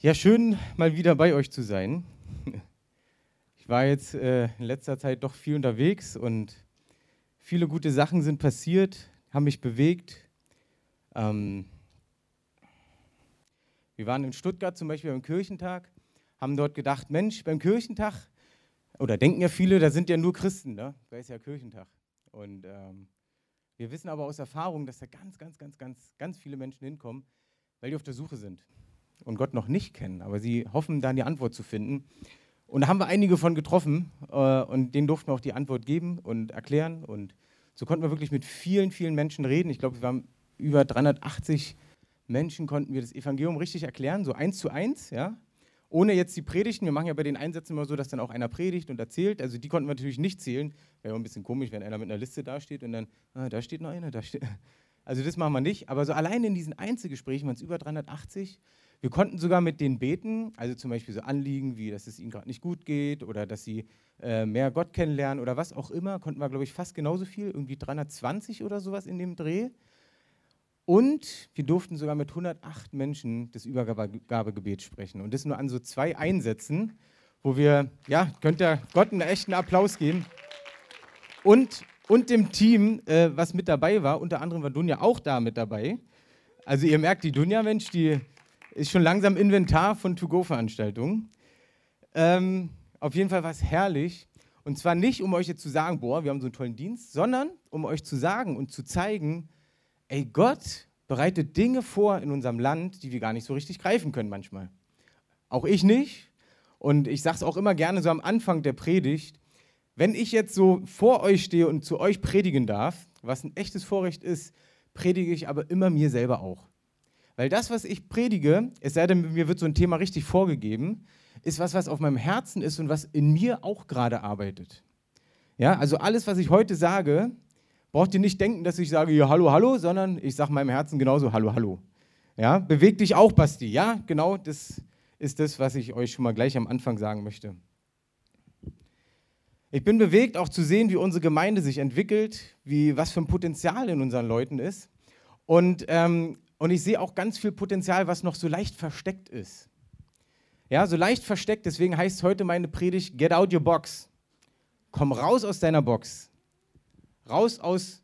Ja, schön mal wieder bei euch zu sein. Ich war jetzt äh, in letzter Zeit doch viel unterwegs und viele gute Sachen sind passiert, haben mich bewegt. Ähm wir waren in Stuttgart zum Beispiel beim Kirchentag, haben dort gedacht, Mensch, beim Kirchentag, oder denken ja viele, da sind ja nur Christen, ne? da ist ja Kirchentag. Und ähm, wir wissen aber aus Erfahrung, dass da ganz, ganz, ganz, ganz, ganz viele Menschen hinkommen, weil die auf der Suche sind und Gott noch nicht kennen, aber sie hoffen, da eine Antwort zu finden. Und da haben wir einige von getroffen äh, und denen durften wir auch die Antwort geben und erklären. Und so konnten wir wirklich mit vielen, vielen Menschen reden. Ich glaube, wir waren über 380 Menschen, konnten wir das Evangelium richtig erklären, so eins zu eins, ja. Ohne jetzt die Predigten, wir machen ja bei den Einsätzen immer so, dass dann auch einer predigt und erzählt. Also die konnten wir natürlich nicht zählen. Wäre ein bisschen komisch, wenn einer mit einer Liste dasteht und dann, ah, da steht noch einer, da steht. Also das machen wir nicht. Aber so allein in diesen Einzelgesprächen waren es über 380 wir konnten sogar mit denen beten, also zum Beispiel so Anliegen wie, dass es ihnen gerade nicht gut geht oder dass sie äh, mehr Gott kennenlernen oder was auch immer, konnten wir, glaube ich, fast genauso viel, irgendwie 320 oder sowas in dem Dreh. Und wir durften sogar mit 108 Menschen das Übergabegebet sprechen. Und das nur an so zwei Einsätzen, wo wir, ja, könnt ihr Gott einen echten Applaus geben. Und, und dem Team, äh, was mit dabei war, unter anderem war Dunja auch da mit dabei. Also ihr merkt, die Dunja, Mensch, die ist schon langsam Inventar von To-Go-Veranstaltungen. Ähm, auf jeden Fall war es herrlich. Und zwar nicht, um euch jetzt zu sagen, boah, wir haben so einen tollen Dienst, sondern um euch zu sagen und zu zeigen, ey, Gott bereitet Dinge vor in unserem Land, die wir gar nicht so richtig greifen können manchmal. Auch ich nicht. Und ich sage es auch immer gerne so am Anfang der Predigt, wenn ich jetzt so vor euch stehe und zu euch predigen darf, was ein echtes Vorrecht ist, predige ich aber immer mir selber auch. Weil das, was ich predige, es sei denn, mir wird so ein Thema richtig vorgegeben, ist was, was auf meinem Herzen ist und was in mir auch gerade arbeitet. Ja, also alles, was ich heute sage, braucht ihr nicht denken, dass ich sage, ja, hallo, hallo, sondern ich sage meinem Herzen genauso, hallo, hallo. Ja, beweg dich auch, Basti. Ja, genau, das ist das, was ich euch schon mal gleich am Anfang sagen möchte. Ich bin bewegt, auch zu sehen, wie unsere Gemeinde sich entwickelt, wie was für ein Potenzial in unseren Leuten ist. Und ähm, und ich sehe auch ganz viel Potenzial, was noch so leicht versteckt ist. Ja, so leicht versteckt, deswegen heißt heute meine Predigt Get out your box. Komm raus aus deiner Box. Raus aus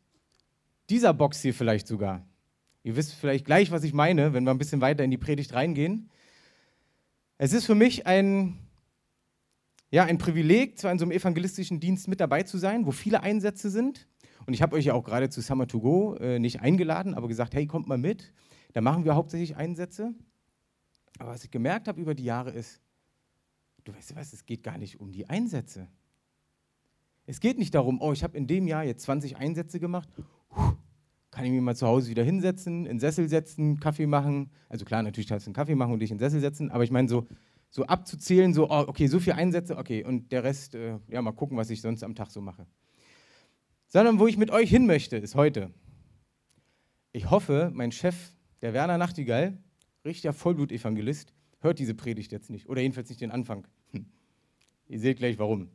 dieser Box hier vielleicht sogar. Ihr wisst vielleicht gleich, was ich meine, wenn wir ein bisschen weiter in die Predigt reingehen. Es ist für mich ein, ja, ein Privileg, zwar in so einem evangelistischen Dienst mit dabei zu sein, wo viele Einsätze sind. Und ich habe euch ja auch gerade zu Summer to Go äh, nicht eingeladen, aber gesagt, hey, kommt mal mit. Da machen wir hauptsächlich Einsätze. Aber was ich gemerkt habe über die Jahre ist, du weißt was, es geht gar nicht um die Einsätze. Es geht nicht darum, oh, ich habe in dem Jahr jetzt 20 Einsätze gemacht, kann ich mich mal zu Hause wieder hinsetzen, in den Sessel setzen, Kaffee machen. Also klar, natürlich kannst du einen Kaffee machen und dich in den Sessel setzen, aber ich meine so, so abzuzählen, so, oh, okay, so viele Einsätze, okay, und der Rest, äh, ja, mal gucken, was ich sonst am Tag so mache sondern wo ich mit euch hin möchte, ist heute. Ich hoffe, mein Chef, der Werner Nachtigall, richtiger Vollblut-Evangelist, hört diese Predigt jetzt nicht oder jedenfalls nicht den Anfang. Hm. Ihr seht gleich warum.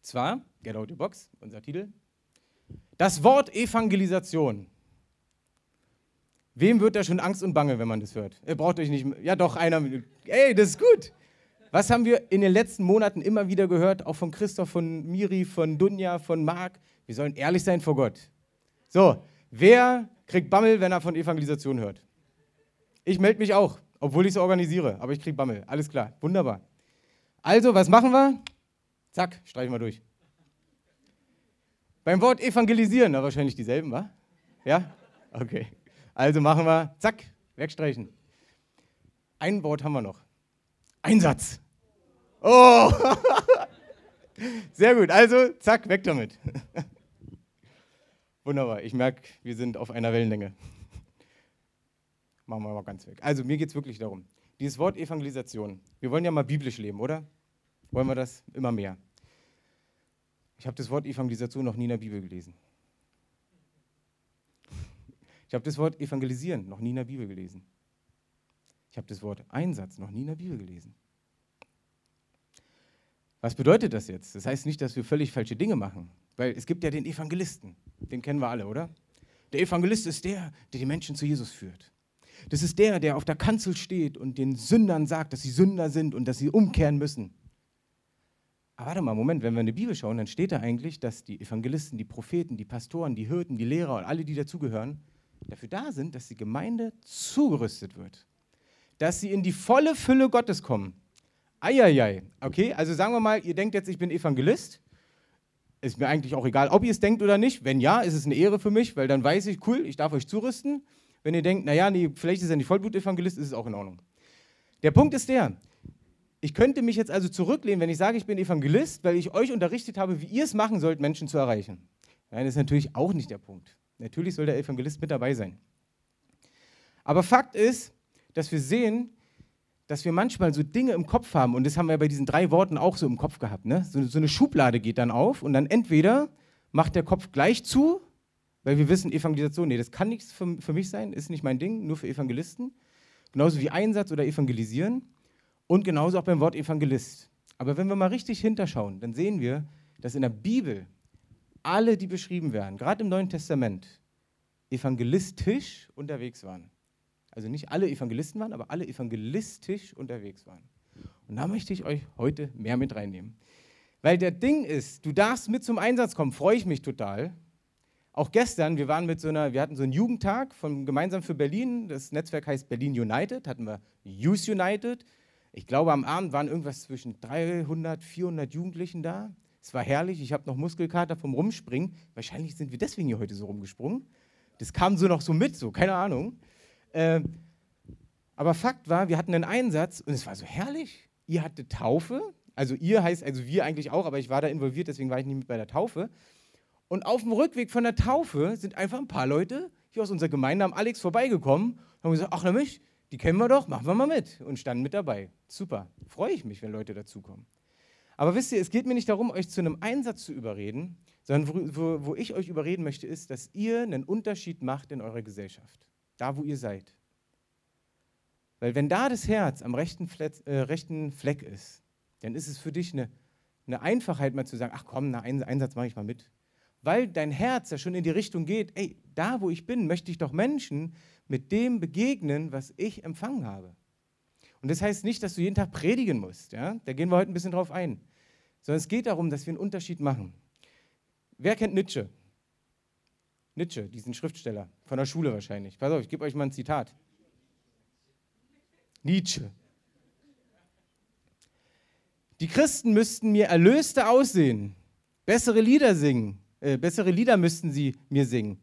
Zwar, Get Out the Box, unser Titel, das Wort Evangelisation. Wem wird da schon Angst und Bange, wenn man das hört? Ihr braucht euch nicht. Ja, doch, einer. Ey, das ist gut. Was haben wir in den letzten Monaten immer wieder gehört, auch von Christoph, von Miri, von Dunja, von Marc? Wir sollen ehrlich sein vor Gott. So, wer kriegt Bammel, wenn er von Evangelisation hört? Ich melde mich auch, obwohl ich es organisiere, aber ich kriege Bammel. Alles klar, wunderbar. Also, was machen wir? Zack, streichen wir durch. Beim Wort evangelisieren, na wahrscheinlich dieselben, wa? Ja? Okay. Also machen wir, zack, wegstreichen. Ein Wort haben wir noch. Einsatz. Oh! Sehr gut, also zack, weg damit. Wunderbar, ich merke, wir sind auf einer Wellenlänge. Machen wir mal ganz weg. Also mir geht es wirklich darum, dieses Wort Evangelisation, wir wollen ja mal biblisch leben, oder? Wollen wir das immer mehr? Ich habe das Wort Evangelisation noch nie in der Bibel gelesen. Ich habe das Wort Evangelisieren noch nie in der Bibel gelesen. Ich habe das Wort Einsatz noch nie in der Bibel gelesen. Was bedeutet das jetzt? Das heißt nicht, dass wir völlig falsche Dinge machen, weil es gibt ja den Evangelisten, den kennen wir alle, oder? Der Evangelist ist der, der die Menschen zu Jesus führt. Das ist der, der auf der Kanzel steht und den Sündern sagt, dass sie Sünder sind und dass sie umkehren müssen. Aber warte mal, Moment, wenn wir in die Bibel schauen, dann steht da eigentlich, dass die Evangelisten, die Propheten, die Pastoren, die Hirten, die Lehrer und alle, die dazugehören, dafür da sind, dass die Gemeinde zugerüstet wird. Dass sie in die volle Fülle Gottes kommen. Eieiei. Okay, also sagen wir mal, ihr denkt jetzt, ich bin Evangelist. Ist mir eigentlich auch egal, ob ihr es denkt oder nicht. Wenn ja, ist es eine Ehre für mich, weil dann weiß ich, cool, ich darf euch zurüsten. Wenn ihr denkt, naja, nee, vielleicht ist er nicht Vollblut-Evangelist, ist es auch in Ordnung. Der Punkt ist der, ich könnte mich jetzt also zurücklehnen, wenn ich sage, ich bin Evangelist, weil ich euch unterrichtet habe, wie ihr es machen sollt, Menschen zu erreichen. Nein, das ist natürlich auch nicht der Punkt. Natürlich soll der Evangelist mit dabei sein. Aber Fakt ist, dass wir sehen, dass wir manchmal so Dinge im Kopf haben, und das haben wir bei diesen drei Worten auch so im Kopf gehabt. Ne? So, so eine Schublade geht dann auf und dann entweder macht der Kopf gleich zu, weil wir wissen, Evangelisation, nee, das kann nichts für, für mich sein, ist nicht mein Ding, nur für Evangelisten. Genauso wie Einsatz oder Evangelisieren. Und genauso auch beim Wort Evangelist. Aber wenn wir mal richtig hinterschauen, dann sehen wir, dass in der Bibel alle, die beschrieben werden, gerade im Neuen Testament, evangelistisch unterwegs waren. Also nicht alle Evangelisten waren, aber alle evangelistisch unterwegs waren. Und da möchte ich euch heute mehr mit reinnehmen. Weil der Ding ist, du darfst mit zum Einsatz kommen, freue ich mich total. Auch gestern, wir waren mit so einer, wir hatten so einen Jugendtag von Gemeinsam für Berlin. Das Netzwerk heißt Berlin United, hatten wir Youth United. Ich glaube, am Abend waren irgendwas zwischen 300, 400 Jugendlichen da. Es war herrlich. Ich habe noch Muskelkater vom Rumspringen. Wahrscheinlich sind wir deswegen hier heute so rumgesprungen. Das kam so noch so mit, so, keine Ahnung. Äh, aber Fakt war, wir hatten einen Einsatz und es war so herrlich. Ihr hattet Taufe. Also ihr heißt, also wir eigentlich auch, aber ich war da involviert, deswegen war ich nicht mit bei der Taufe. Und auf dem Rückweg von der Taufe sind einfach ein paar Leute hier aus unserer Gemeinde am Alex vorbeigekommen und haben gesagt, ach na mich, die kennen wir doch, machen wir mal mit. Und standen mit dabei. Super. Freue ich mich, wenn Leute dazukommen. Aber wisst ihr, es geht mir nicht darum, euch zu einem Einsatz zu überreden, sondern wo, wo, wo ich euch überreden möchte, ist, dass ihr einen Unterschied macht in eurer Gesellschaft. Da, wo ihr seid. Weil wenn da das Herz am rechten, Fleck, äh, rechten Fleck ist, dann ist es für dich eine, eine Einfachheit, mal zu sagen, ach komm, einen Einsatz mache ich mal mit. Weil dein Herz ja schon in die Richtung geht, ey, da wo ich bin, möchte ich doch Menschen mit dem begegnen, was ich empfangen habe. Und das heißt nicht, dass du jeden Tag predigen musst. Ja? Da gehen wir heute ein bisschen drauf ein. Sondern es geht darum, dass wir einen Unterschied machen. Wer kennt Nietzsche? Nietzsche, diesen Schriftsteller, von der Schule wahrscheinlich. Pass auf, ich gebe euch mal ein Zitat. Nietzsche. Die Christen müssten mir erlöste aussehen, bessere Lieder singen, äh, bessere Lieder müssten sie mir singen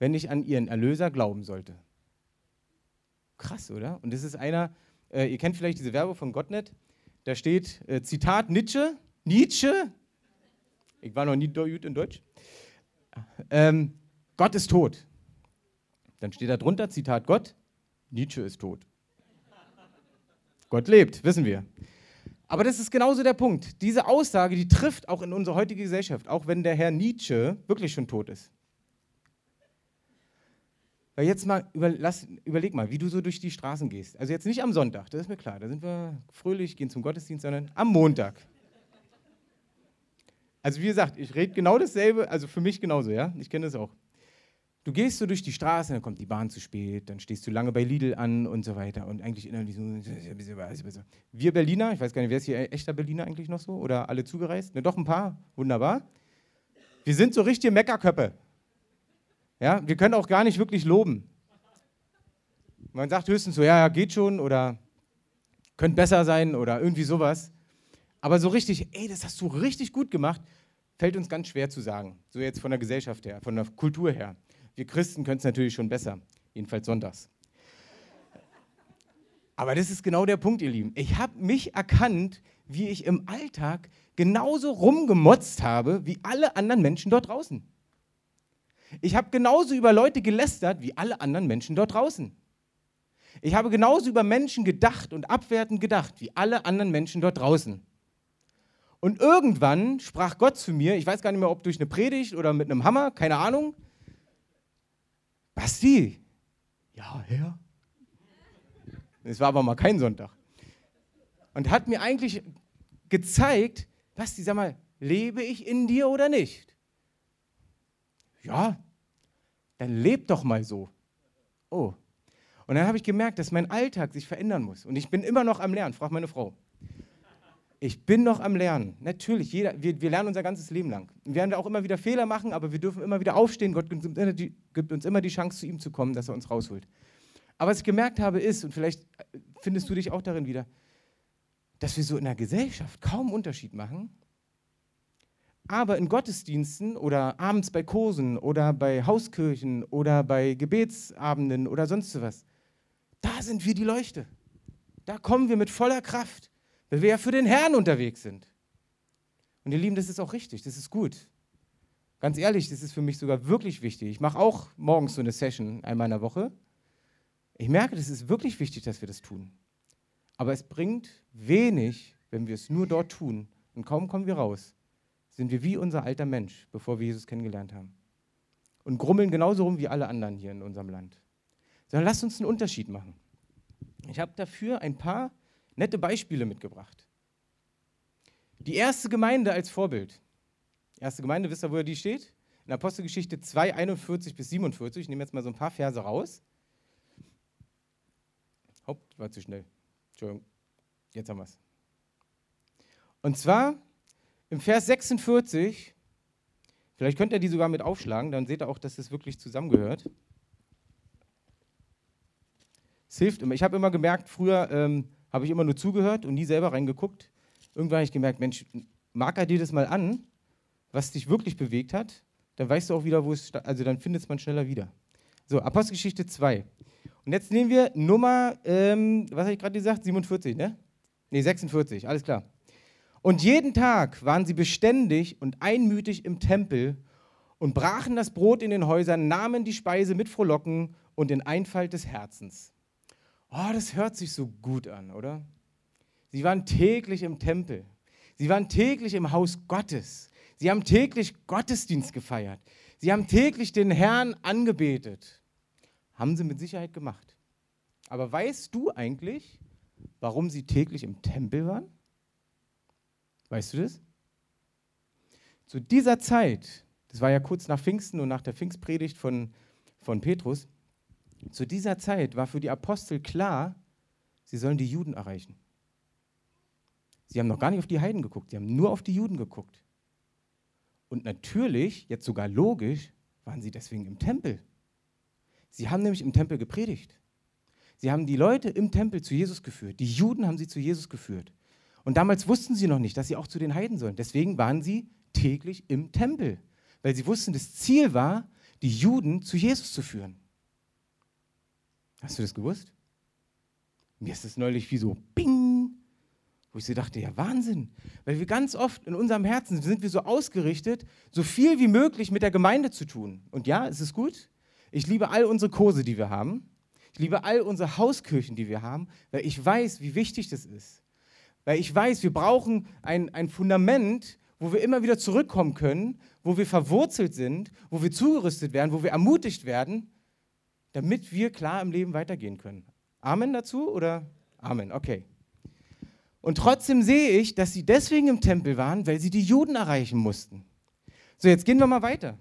wenn ich an ihren Erlöser glauben sollte. Krass, oder? Und das ist einer, äh, ihr kennt vielleicht diese Werbung von Gottnet, da steht äh, Zitat Nietzsche, Nietzsche, ich war noch nie gut in Deutsch, ähm, Gott ist tot. Dann steht da drunter, Zitat Gott, Nietzsche ist tot. Gott lebt, wissen wir. Aber das ist genauso der Punkt. Diese Aussage, die trifft auch in unsere heutige Gesellschaft, auch wenn der Herr Nietzsche wirklich schon tot ist. Weil jetzt mal, überlass, überleg mal, wie du so durch die Straßen gehst. Also jetzt nicht am Sonntag, das ist mir klar, da sind wir fröhlich, gehen zum Gottesdienst, sondern am Montag. Also wie gesagt, ich rede genau dasselbe, also für mich genauso, ja, ich kenne das auch. Du gehst so durch die Straße, dann kommt die Bahn zu spät, dann stehst du lange bei Lidl an und so weiter und eigentlich innerlich so, wir Berliner, ich weiß gar nicht, wer ist hier echter Berliner eigentlich noch so oder alle zugereist? Ne, doch ein paar, wunderbar. Wir sind so richtige Meckerköppe. Ja, wir können auch gar nicht wirklich loben. Man sagt höchstens so, ja, ja, geht schon oder könnte besser sein oder irgendwie sowas. Aber so richtig, ey, das hast du richtig gut gemacht, fällt uns ganz schwer zu sagen. So jetzt von der Gesellschaft her, von der Kultur her. Wir Christen können es natürlich schon besser, jedenfalls sonntags. Aber das ist genau der Punkt, ihr Lieben. Ich habe mich erkannt, wie ich im Alltag genauso rumgemotzt habe wie alle anderen Menschen dort draußen. Ich habe genauso über Leute gelästert wie alle anderen Menschen dort draußen. Ich habe genauso über Menschen gedacht und abwertend gedacht wie alle anderen Menschen dort draußen. Und irgendwann sprach Gott zu mir, ich weiß gar nicht mehr, ob durch eine Predigt oder mit einem Hammer, keine Ahnung. Basti, ja, Herr. Es war aber mal kein Sonntag. Und hat mir eigentlich gezeigt, Basti, sag mal, lebe ich in dir oder nicht? ja, dann leb doch mal so. Oh. Und dann habe ich gemerkt, dass mein Alltag sich verändern muss. Und ich bin immer noch am Lernen, frag meine Frau. Ich bin noch am Lernen. Natürlich, jeder, wir, wir lernen unser ganzes Leben lang. Wir werden auch immer wieder Fehler machen, aber wir dürfen immer wieder aufstehen. Gott gibt uns, immer die, Chance, zu ihm zu kommen, dass er uns rausholt. Aber was ich gemerkt habe, ist, und vielleicht findest du dich auch darin wieder, dass wir so in der Gesellschaft kaum Unterschied machen. Aber in Gottesdiensten oder abends bei Kursen oder bei Hauskirchen oder bei Gebetsabenden oder sonst was, da sind wir die Leuchte. Da kommen wir mit voller Kraft, weil wir ja für den Herrn unterwegs sind. Und ihr Lieben, das ist auch richtig, das ist gut. Ganz ehrlich, das ist für mich sogar wirklich wichtig. Ich mache auch morgens so eine Session einmal in der Woche. Ich merke, das ist wirklich wichtig, dass wir das tun. Aber es bringt wenig, wenn wir es nur dort tun. Und kaum kommen wir raus, sind wir wie unser alter Mensch, bevor wir Jesus kennengelernt haben. Und grummeln genauso rum wie alle anderen hier in unserem Land. Sondern lasst uns einen Unterschied machen. Ich habe dafür ein paar nette Beispiele mitgebracht. Die erste Gemeinde als Vorbild. Erste Gemeinde, wisst ihr, wo die steht? In Apostelgeschichte 2, 41 bis 47. Ich nehme jetzt mal so ein paar Verse raus. Hopp, war zu schnell. Entschuldigung, jetzt haben wir es. Und zwar im Vers 46, vielleicht könnt ihr die sogar mit aufschlagen, dann seht ihr auch, dass das wirklich zusammengehört. Es hilft immer. Ich habe immer gemerkt, früher ähm, habe ich immer nur zugehört und nie selber reingeguckt. Irgendwann habe ich gemerkt, Mensch, marker dir das mal an, was dich wirklich bewegt hat, dann weißt du auch wieder, wo es, also dann findet man schneller wieder. So, Apostelgeschichte 2. Und jetzt nehmen wir Nummer, ähm, was habe ich gerade gesagt? 47, ne? Ne, 46, alles klar. Und jeden Tag waren sie beständig und einmütig im Tempel und brachen das Brot in den Häusern, nahmen die Speise mit Frohlocken und in Einfalt des Herzens. Oh, das hört sich so gut an, oder? Sie waren täglich im Tempel. Sie waren täglich im Haus Gottes. Sie haben täglich Gottesdienst gefeiert. Sie haben täglich den Herrn angebetet. Haben sie mit Sicherheit gemacht. Aber weißt du eigentlich, warum sie täglich im Tempel waren? Weißt du das? Zu dieser Zeit, das war ja kurz nach Pfingsten und nach der Pfingstpredigt von, von Petrus, zu dieser Zeit war für die Apostel klar, sie sollen die Juden erreichen. Sie haben noch gar nicht auf die Heiden geguckt, sie haben nur auf die Juden geguckt. Und natürlich, jetzt sogar logisch, waren sie deswegen im Tempel. Sie haben nämlich im Tempel gepredigt. Sie haben die Leute im Tempel zu Jesus geführt. Die Juden haben sie zu Jesus geführt. Und damals wussten sie noch nicht, dass sie auch zu den Heiden sollen. Deswegen waren sie täglich im Tempel, weil sie wussten, das Ziel war, die Juden zu Jesus zu führen. Hast du das gewusst? Mir ist das neulich wie so Bing, wo ich so dachte, ja Wahnsinn, weil wir ganz oft in unserem Herzen sind wir so ausgerichtet, so viel wie möglich mit der Gemeinde zu tun. Und ja, es ist gut, ich liebe all unsere Kurse, die wir haben. Ich liebe all unsere Hauskirchen, die wir haben, weil ich weiß, wie wichtig das ist. Weil ich weiß, wir brauchen ein, ein Fundament, wo wir immer wieder zurückkommen können, wo wir verwurzelt sind, wo wir zugerüstet werden, wo wir ermutigt werden, damit wir klar im Leben weitergehen können. Amen dazu oder Amen? Okay. Und trotzdem sehe ich, dass sie deswegen im Tempel waren, weil sie die Juden erreichen mussten. So, jetzt gehen wir mal weiter.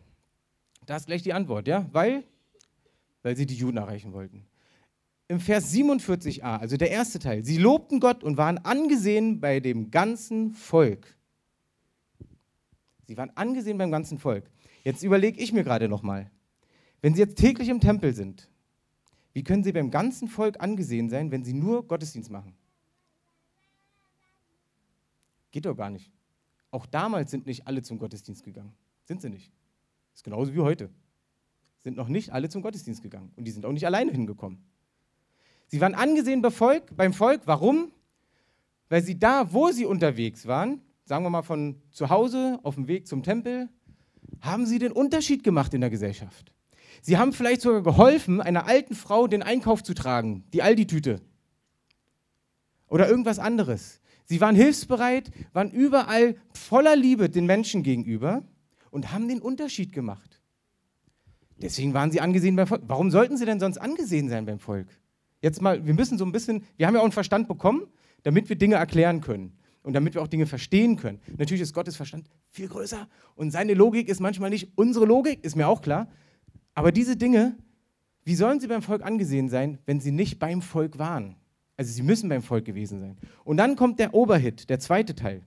Da ist gleich die Antwort, ja? Weil weil sie die Juden erreichen wollten. Im Vers 47a, also der erste Teil, sie lobten Gott und waren angesehen bei dem ganzen Volk. Sie waren angesehen beim ganzen Volk. Jetzt überlege ich mir gerade nochmal, wenn sie jetzt täglich im Tempel sind, wie können sie beim ganzen Volk angesehen sein, wenn sie nur Gottesdienst machen? Geht doch gar nicht. Auch damals sind nicht alle zum Gottesdienst gegangen. Sind sie nicht. Ist genauso wie heute sind noch nicht alle zum Gottesdienst gegangen. Und die sind auch nicht alleine hingekommen. Sie waren angesehen beim Volk, beim Volk. Warum? Weil sie da, wo sie unterwegs waren, sagen wir mal von zu Hause auf dem Weg zum Tempel, haben sie den Unterschied gemacht in der Gesellschaft. Sie haben vielleicht sogar geholfen, einer alten Frau den Einkauf zu tragen, die Aldi-Tüte. Oder irgendwas anderes. Sie waren hilfsbereit, waren überall voller Liebe den Menschen gegenüber und haben den Unterschied gemacht. Deswegen waren sie angesehen beim Volk. Warum sollten sie denn sonst angesehen sein beim Volk? Jetzt mal, wir müssen so ein bisschen, wir haben ja auch einen Verstand bekommen, damit wir Dinge erklären können und damit wir auch Dinge verstehen können. Natürlich ist Gottes Verstand viel größer und seine Logik ist manchmal nicht unsere Logik, ist mir auch klar. Aber diese Dinge wie sollen sie beim Volk angesehen sein, wenn sie nicht beim Volk waren? Also sie müssen beim Volk gewesen sein. Und dann kommt der Oberhit, der zweite Teil.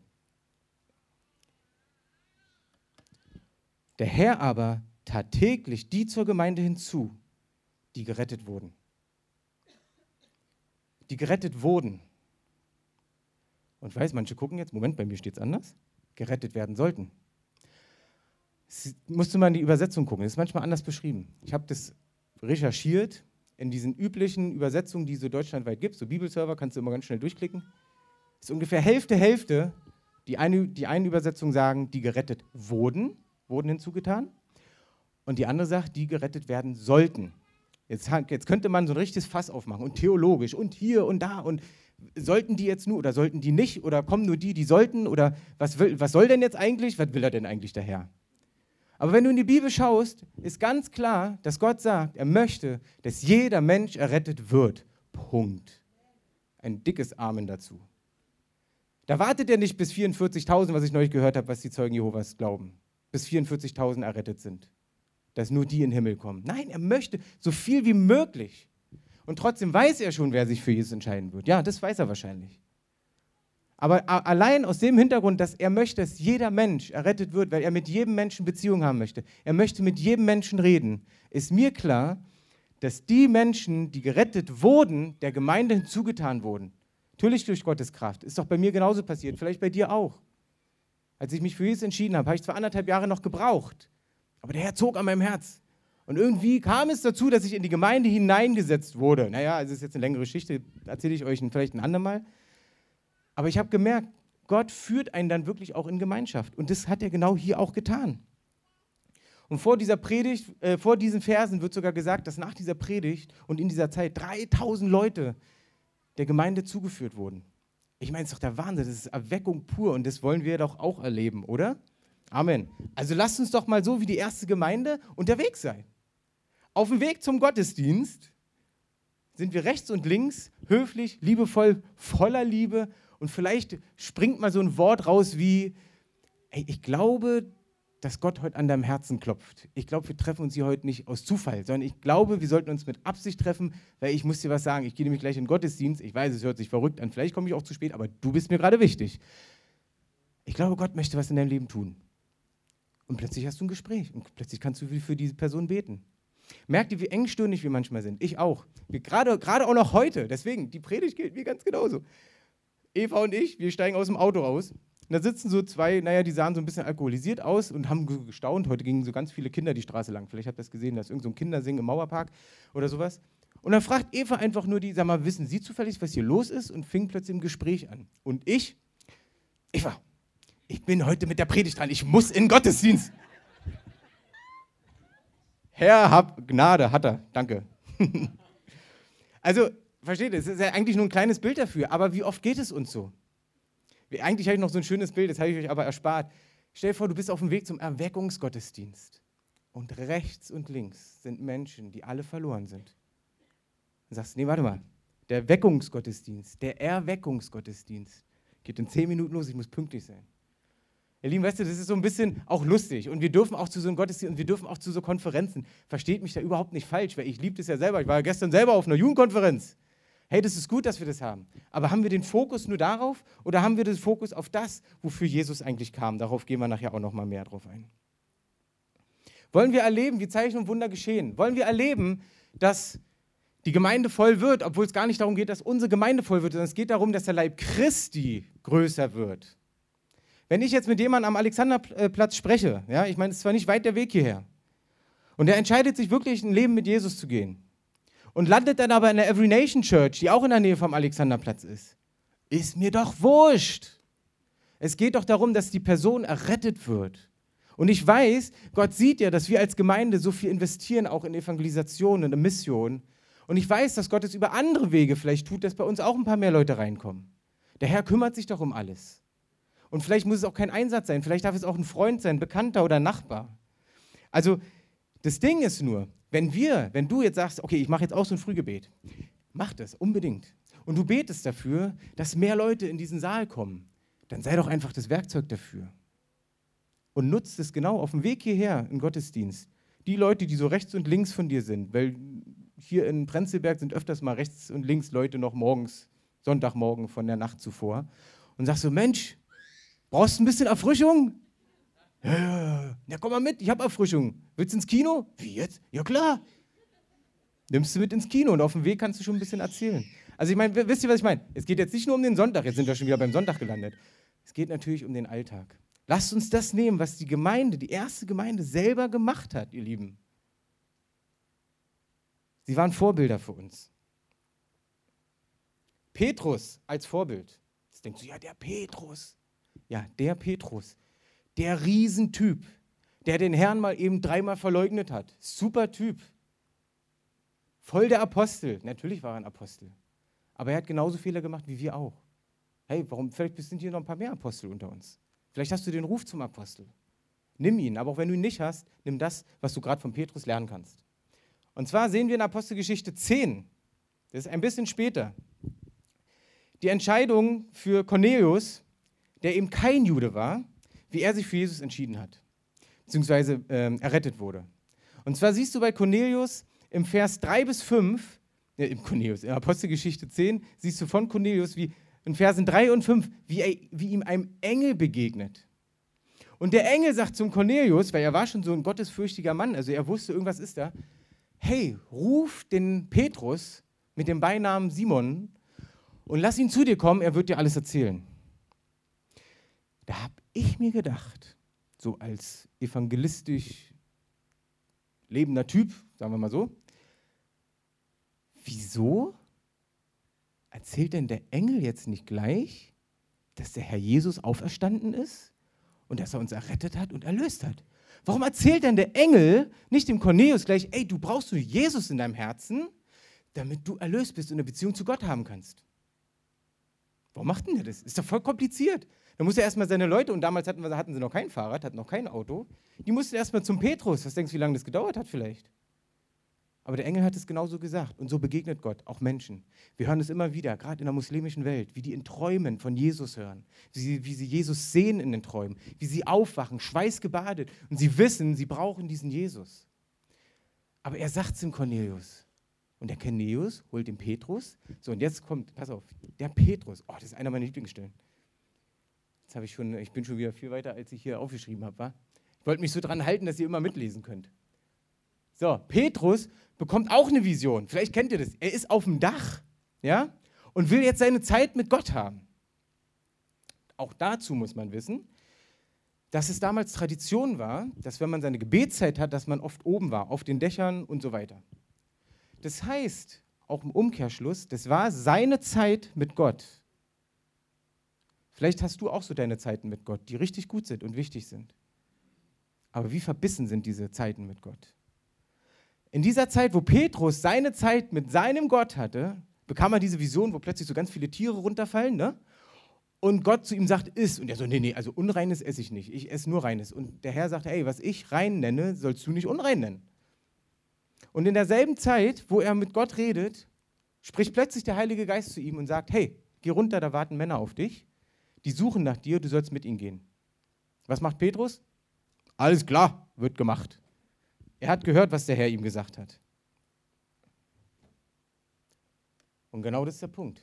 Der Herr aber tat täglich die zur Gemeinde hinzu, die gerettet wurden. Die gerettet wurden. Und weiß, manche gucken jetzt, Moment, bei mir steht es anders, gerettet werden sollten. Das musst du mal in die Übersetzung gucken, das ist manchmal anders beschrieben. Ich habe das recherchiert in diesen üblichen Übersetzungen, die es so deutschlandweit gibt, so Bibelserver, kannst du immer ganz schnell durchklicken. ist ungefähr Hälfte, Hälfte. Die eine, die eine Übersetzung sagen, die gerettet wurden, wurden hinzugetan. Und die andere sagt, die gerettet werden sollten. Jetzt, jetzt könnte man so ein richtiges Fass aufmachen und theologisch und hier und da und sollten die jetzt nur oder sollten die nicht oder kommen nur die, die sollten oder was, will, was soll denn jetzt eigentlich? Was will er denn eigentlich daher? Aber wenn du in die Bibel schaust, ist ganz klar, dass Gott sagt, er möchte, dass jeder Mensch errettet wird. Punkt. Ein dickes Amen dazu. Da wartet er nicht bis 44.000, was ich neulich gehört habe, was die Zeugen Jehovas glauben, bis 44.000 errettet sind, dass nur die in den Himmel kommen. Nein, er möchte so viel wie möglich. Und trotzdem weiß er schon, wer sich für Jesus entscheiden wird. Ja, das weiß er wahrscheinlich. Aber allein aus dem Hintergrund, dass er möchte, dass jeder Mensch errettet wird, weil er mit jedem Menschen Beziehung haben möchte, er möchte mit jedem Menschen reden, ist mir klar, dass die Menschen, die gerettet wurden, der Gemeinde hinzugetan wurden. Natürlich durch Gottes Kraft. Ist doch bei mir genauso passiert, vielleicht bei dir auch. Als ich mich für Jesus entschieden habe, habe ich zwar anderthalb Jahre noch gebraucht, aber der Herr zog an meinem Herz. Und irgendwie kam es dazu, dass ich in die Gemeinde hineingesetzt wurde. Naja, es ist jetzt eine längere Geschichte, erzähle ich euch vielleicht ein andermal. Aber ich habe gemerkt, Gott führt einen dann wirklich auch in Gemeinschaft. Und das hat er genau hier auch getan. Und vor dieser Predigt, äh, vor diesen Versen wird sogar gesagt, dass nach dieser Predigt und in dieser Zeit 3000 Leute der Gemeinde zugeführt wurden. Ich meine, es ist doch der Wahnsinn, das ist Erweckung pur und das wollen wir doch auch erleben, oder? Amen. Also lasst uns doch mal so wie die erste Gemeinde unterwegs sein. Auf dem Weg zum Gottesdienst sind wir rechts und links höflich, liebevoll, voller Liebe und vielleicht springt mal so ein Wort raus wie, ey, ich glaube, dass Gott heute an deinem Herzen klopft. Ich glaube, wir treffen uns hier heute nicht aus Zufall, sondern ich glaube, wir sollten uns mit Absicht treffen, weil ich muss dir was sagen. Ich gehe nämlich gleich in den Gottesdienst. Ich weiß, es hört sich verrückt an. Vielleicht komme ich auch zu spät, aber du bist mir gerade wichtig. Ich glaube, Gott möchte was in deinem Leben tun. Und plötzlich hast du ein Gespräch und plötzlich kannst du für diese Person beten. Merkt ihr, wie engstirnig wir manchmal sind? Ich auch. gerade, gerade auch noch heute. Deswegen, die Predigt gilt mir ganz genauso. Eva und ich, wir steigen aus dem Auto raus. Und da sitzen so zwei, naja, die sahen so ein bisschen alkoholisiert aus und haben gestaunt. Heute gingen so ganz viele Kinder die Straße lang. Vielleicht habt ihr das gesehen, da ist irgend so Kindersingen im Mauerpark oder sowas. Und dann fragt Eva einfach nur die, sag mal, wissen Sie zufällig, was hier los ist? Und fing plötzlich im Gespräch an. Und ich, Eva, ich bin heute mit der Predigt dran. Ich muss in Gottesdienst. Herr, hab Gnade, hat er. Danke. also, versteht ihr, es ist ja eigentlich nur ein kleines Bild dafür, aber wie oft geht es uns so? Eigentlich habe ich noch so ein schönes Bild, das habe ich euch aber erspart. Stell dir vor, du bist auf dem Weg zum Erweckungsgottesdienst und rechts und links sind Menschen, die alle verloren sind. Dann sagst du, nee, warte mal, der Erweckungsgottesdienst, der Erweckungsgottesdienst geht in zehn Minuten los, ich muss pünktlich sein. Ihr Lieben, weißt du, das ist so ein bisschen auch lustig und wir dürfen auch zu so einem Gottesdienst und wir dürfen auch zu so Konferenzen. Versteht mich da überhaupt nicht falsch, weil ich liebe das ja selber. Ich war gestern selber auf einer Jugendkonferenz. Hey, das ist gut, dass wir das haben. Aber haben wir den Fokus nur darauf oder haben wir den Fokus auf das, wofür Jesus eigentlich kam? Darauf gehen wir nachher auch noch mal mehr drauf ein. Wollen wir erleben, wie Zeichen und Wunder geschehen? Wollen wir erleben, dass die Gemeinde voll wird, obwohl es gar nicht darum geht, dass unsere Gemeinde voll wird, sondern es geht darum, dass der Leib Christi größer wird. Wenn ich jetzt mit jemandem am Alexanderplatz spreche, ja, ich meine, es ist zwar nicht weit der Weg hierher, und er entscheidet sich wirklich, ein Leben mit Jesus zu gehen, und landet dann aber in der Every Nation Church, die auch in der Nähe vom Alexanderplatz ist. Ist mir doch wurscht. Es geht doch darum, dass die Person errettet wird. Und ich weiß, Gott sieht ja, dass wir als Gemeinde so viel investieren, auch in Evangelisation und in Mission. Und ich weiß, dass Gott es über andere Wege vielleicht tut, dass bei uns auch ein paar mehr Leute reinkommen. Der Herr kümmert sich doch um alles. Und vielleicht muss es auch kein Einsatz sein, vielleicht darf es auch ein Freund sein, Bekannter oder Nachbar. Also das Ding ist nur, wenn wir, wenn du jetzt sagst, okay, ich mache jetzt auch so ein Frühgebet, mach das unbedingt. Und du betest dafür, dass mehr Leute in diesen Saal kommen, dann sei doch einfach das Werkzeug dafür. Und nutzt es genau auf dem Weg hierher im Gottesdienst. Die Leute, die so rechts und links von dir sind, weil hier in Prenzlberg sind öfters mal rechts und links Leute noch morgens, Sonntagmorgen von der Nacht zuvor und sagst so, Mensch, brauchst du ein bisschen Erfrischung? Ja, ja, komm mal mit, ich habe Erfrischung. Willst du ins Kino? Wie jetzt? Ja klar. Nimmst du mit ins Kino und auf dem Weg kannst du schon ein bisschen erzählen. Also ich meine, wisst ihr, was ich meine? Es geht jetzt nicht nur um den Sonntag, jetzt sind wir schon wieder beim Sonntag gelandet. Es geht natürlich um den Alltag. Lasst uns das nehmen, was die Gemeinde, die erste Gemeinde selber gemacht hat, ihr Lieben. Sie waren Vorbilder für uns. Petrus als Vorbild. Jetzt denkst du, ja, der Petrus. Ja, der Petrus. Der Riesentyp, der den Herrn mal eben dreimal verleugnet hat. Super Typ. Voll der Apostel. Natürlich war er ein Apostel. Aber er hat genauso Fehler gemacht wie wir auch. Hey, warum? Vielleicht sind hier noch ein paar mehr Apostel unter uns. Vielleicht hast du den Ruf zum Apostel. Nimm ihn, aber auch wenn du ihn nicht hast, nimm das, was du gerade von Petrus lernen kannst. Und zwar sehen wir in Apostelgeschichte 10, das ist ein bisschen später, die Entscheidung für Cornelius, der eben kein Jude war, wie er sich für Jesus entschieden hat, beziehungsweise äh, errettet wurde. Und zwar siehst du bei Cornelius im Vers 3 bis 5, äh, im Cornelius, in Apostelgeschichte 10, siehst du von Cornelius, wie in Versen 3 und 5, wie, er, wie ihm ein Engel begegnet. Und der Engel sagt zum Cornelius, weil er war schon so ein gottesfürchtiger Mann, also er wusste, irgendwas ist da, hey, ruf den Petrus mit dem Beinamen Simon und lass ihn zu dir kommen, er wird dir alles erzählen. Da habe ich mir gedacht, so als evangelistisch lebender Typ, sagen wir mal so, wieso erzählt denn der Engel jetzt nicht gleich, dass der Herr Jesus auferstanden ist und dass er uns errettet hat und erlöst hat? Warum erzählt denn der Engel nicht dem Cornelius gleich, ey, du brauchst nur Jesus in deinem Herzen, damit du erlöst bist und eine Beziehung zu Gott haben kannst? Warum macht denn der das? Ist doch voll kompliziert. Da muss er erstmal seine Leute, und damals hatten, wir, hatten sie noch kein Fahrrad, hatten noch kein Auto, die mussten erstmal zum Petrus. Was denkst du, wie lange das gedauert hat vielleicht? Aber der Engel hat es genauso gesagt. Und so begegnet Gott auch Menschen. Wir hören es immer wieder, gerade in der muslimischen Welt, wie die in Träumen von Jesus hören, wie sie, wie sie Jesus sehen in den Träumen, wie sie aufwachen, schweißgebadet und sie wissen, sie brauchen diesen Jesus. Aber er sagt es dem Cornelius. Und der Cornelius holt den Petrus. So, und jetzt kommt, pass auf, der Petrus, oh, das ist einer meiner Lieblingsstellen. Jetzt habe ich schon, ich bin schon wieder viel weiter, als ich hier aufgeschrieben habe? Ich wollte mich so dran halten, dass ihr immer mitlesen könnt. So, Petrus bekommt auch eine Vision. Vielleicht kennt ihr das. Er ist auf dem Dach, ja, und will jetzt seine Zeit mit Gott haben. Auch dazu muss man wissen, dass es damals Tradition war, dass wenn man seine Gebetszeit hat, dass man oft oben war, auf den Dächern und so weiter. Das heißt, auch im Umkehrschluss, das war seine Zeit mit Gott. Vielleicht hast du auch so deine Zeiten mit Gott, die richtig gut sind und wichtig sind. Aber wie verbissen sind diese Zeiten mit Gott? In dieser Zeit, wo Petrus seine Zeit mit seinem Gott hatte, bekam er diese Vision, wo plötzlich so ganz viele Tiere runterfallen, ne? Und Gott zu ihm sagt, iss. Und er so, nee, nee, also Unreines esse ich nicht. Ich esse nur Reines. Und der Herr sagt, hey, was ich rein nenne, sollst du nicht unrein nennen. Und in derselben Zeit, wo er mit Gott redet, spricht plötzlich der Heilige Geist zu ihm und sagt, hey, geh runter, da warten Männer auf dich. Die suchen nach dir, du sollst mit ihnen gehen. Was macht Petrus? Alles klar, wird gemacht. Er hat gehört, was der Herr ihm gesagt hat. Und genau das ist der Punkt.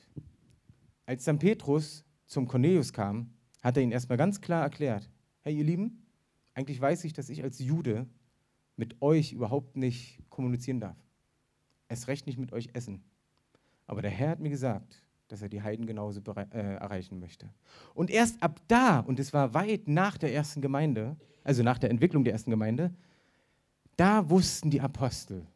Als dann Petrus zum Cornelius kam, hat er ihn erstmal ganz klar erklärt: Hey, ihr Lieben, eigentlich weiß ich, dass ich als Jude mit euch überhaupt nicht kommunizieren darf. Es recht nicht mit euch essen. Aber der Herr hat mir gesagt, dass er die Heiden genauso äh, erreichen möchte. Und erst ab da, und es war weit nach der ersten Gemeinde, also nach der Entwicklung der ersten Gemeinde, da wussten die Apostel,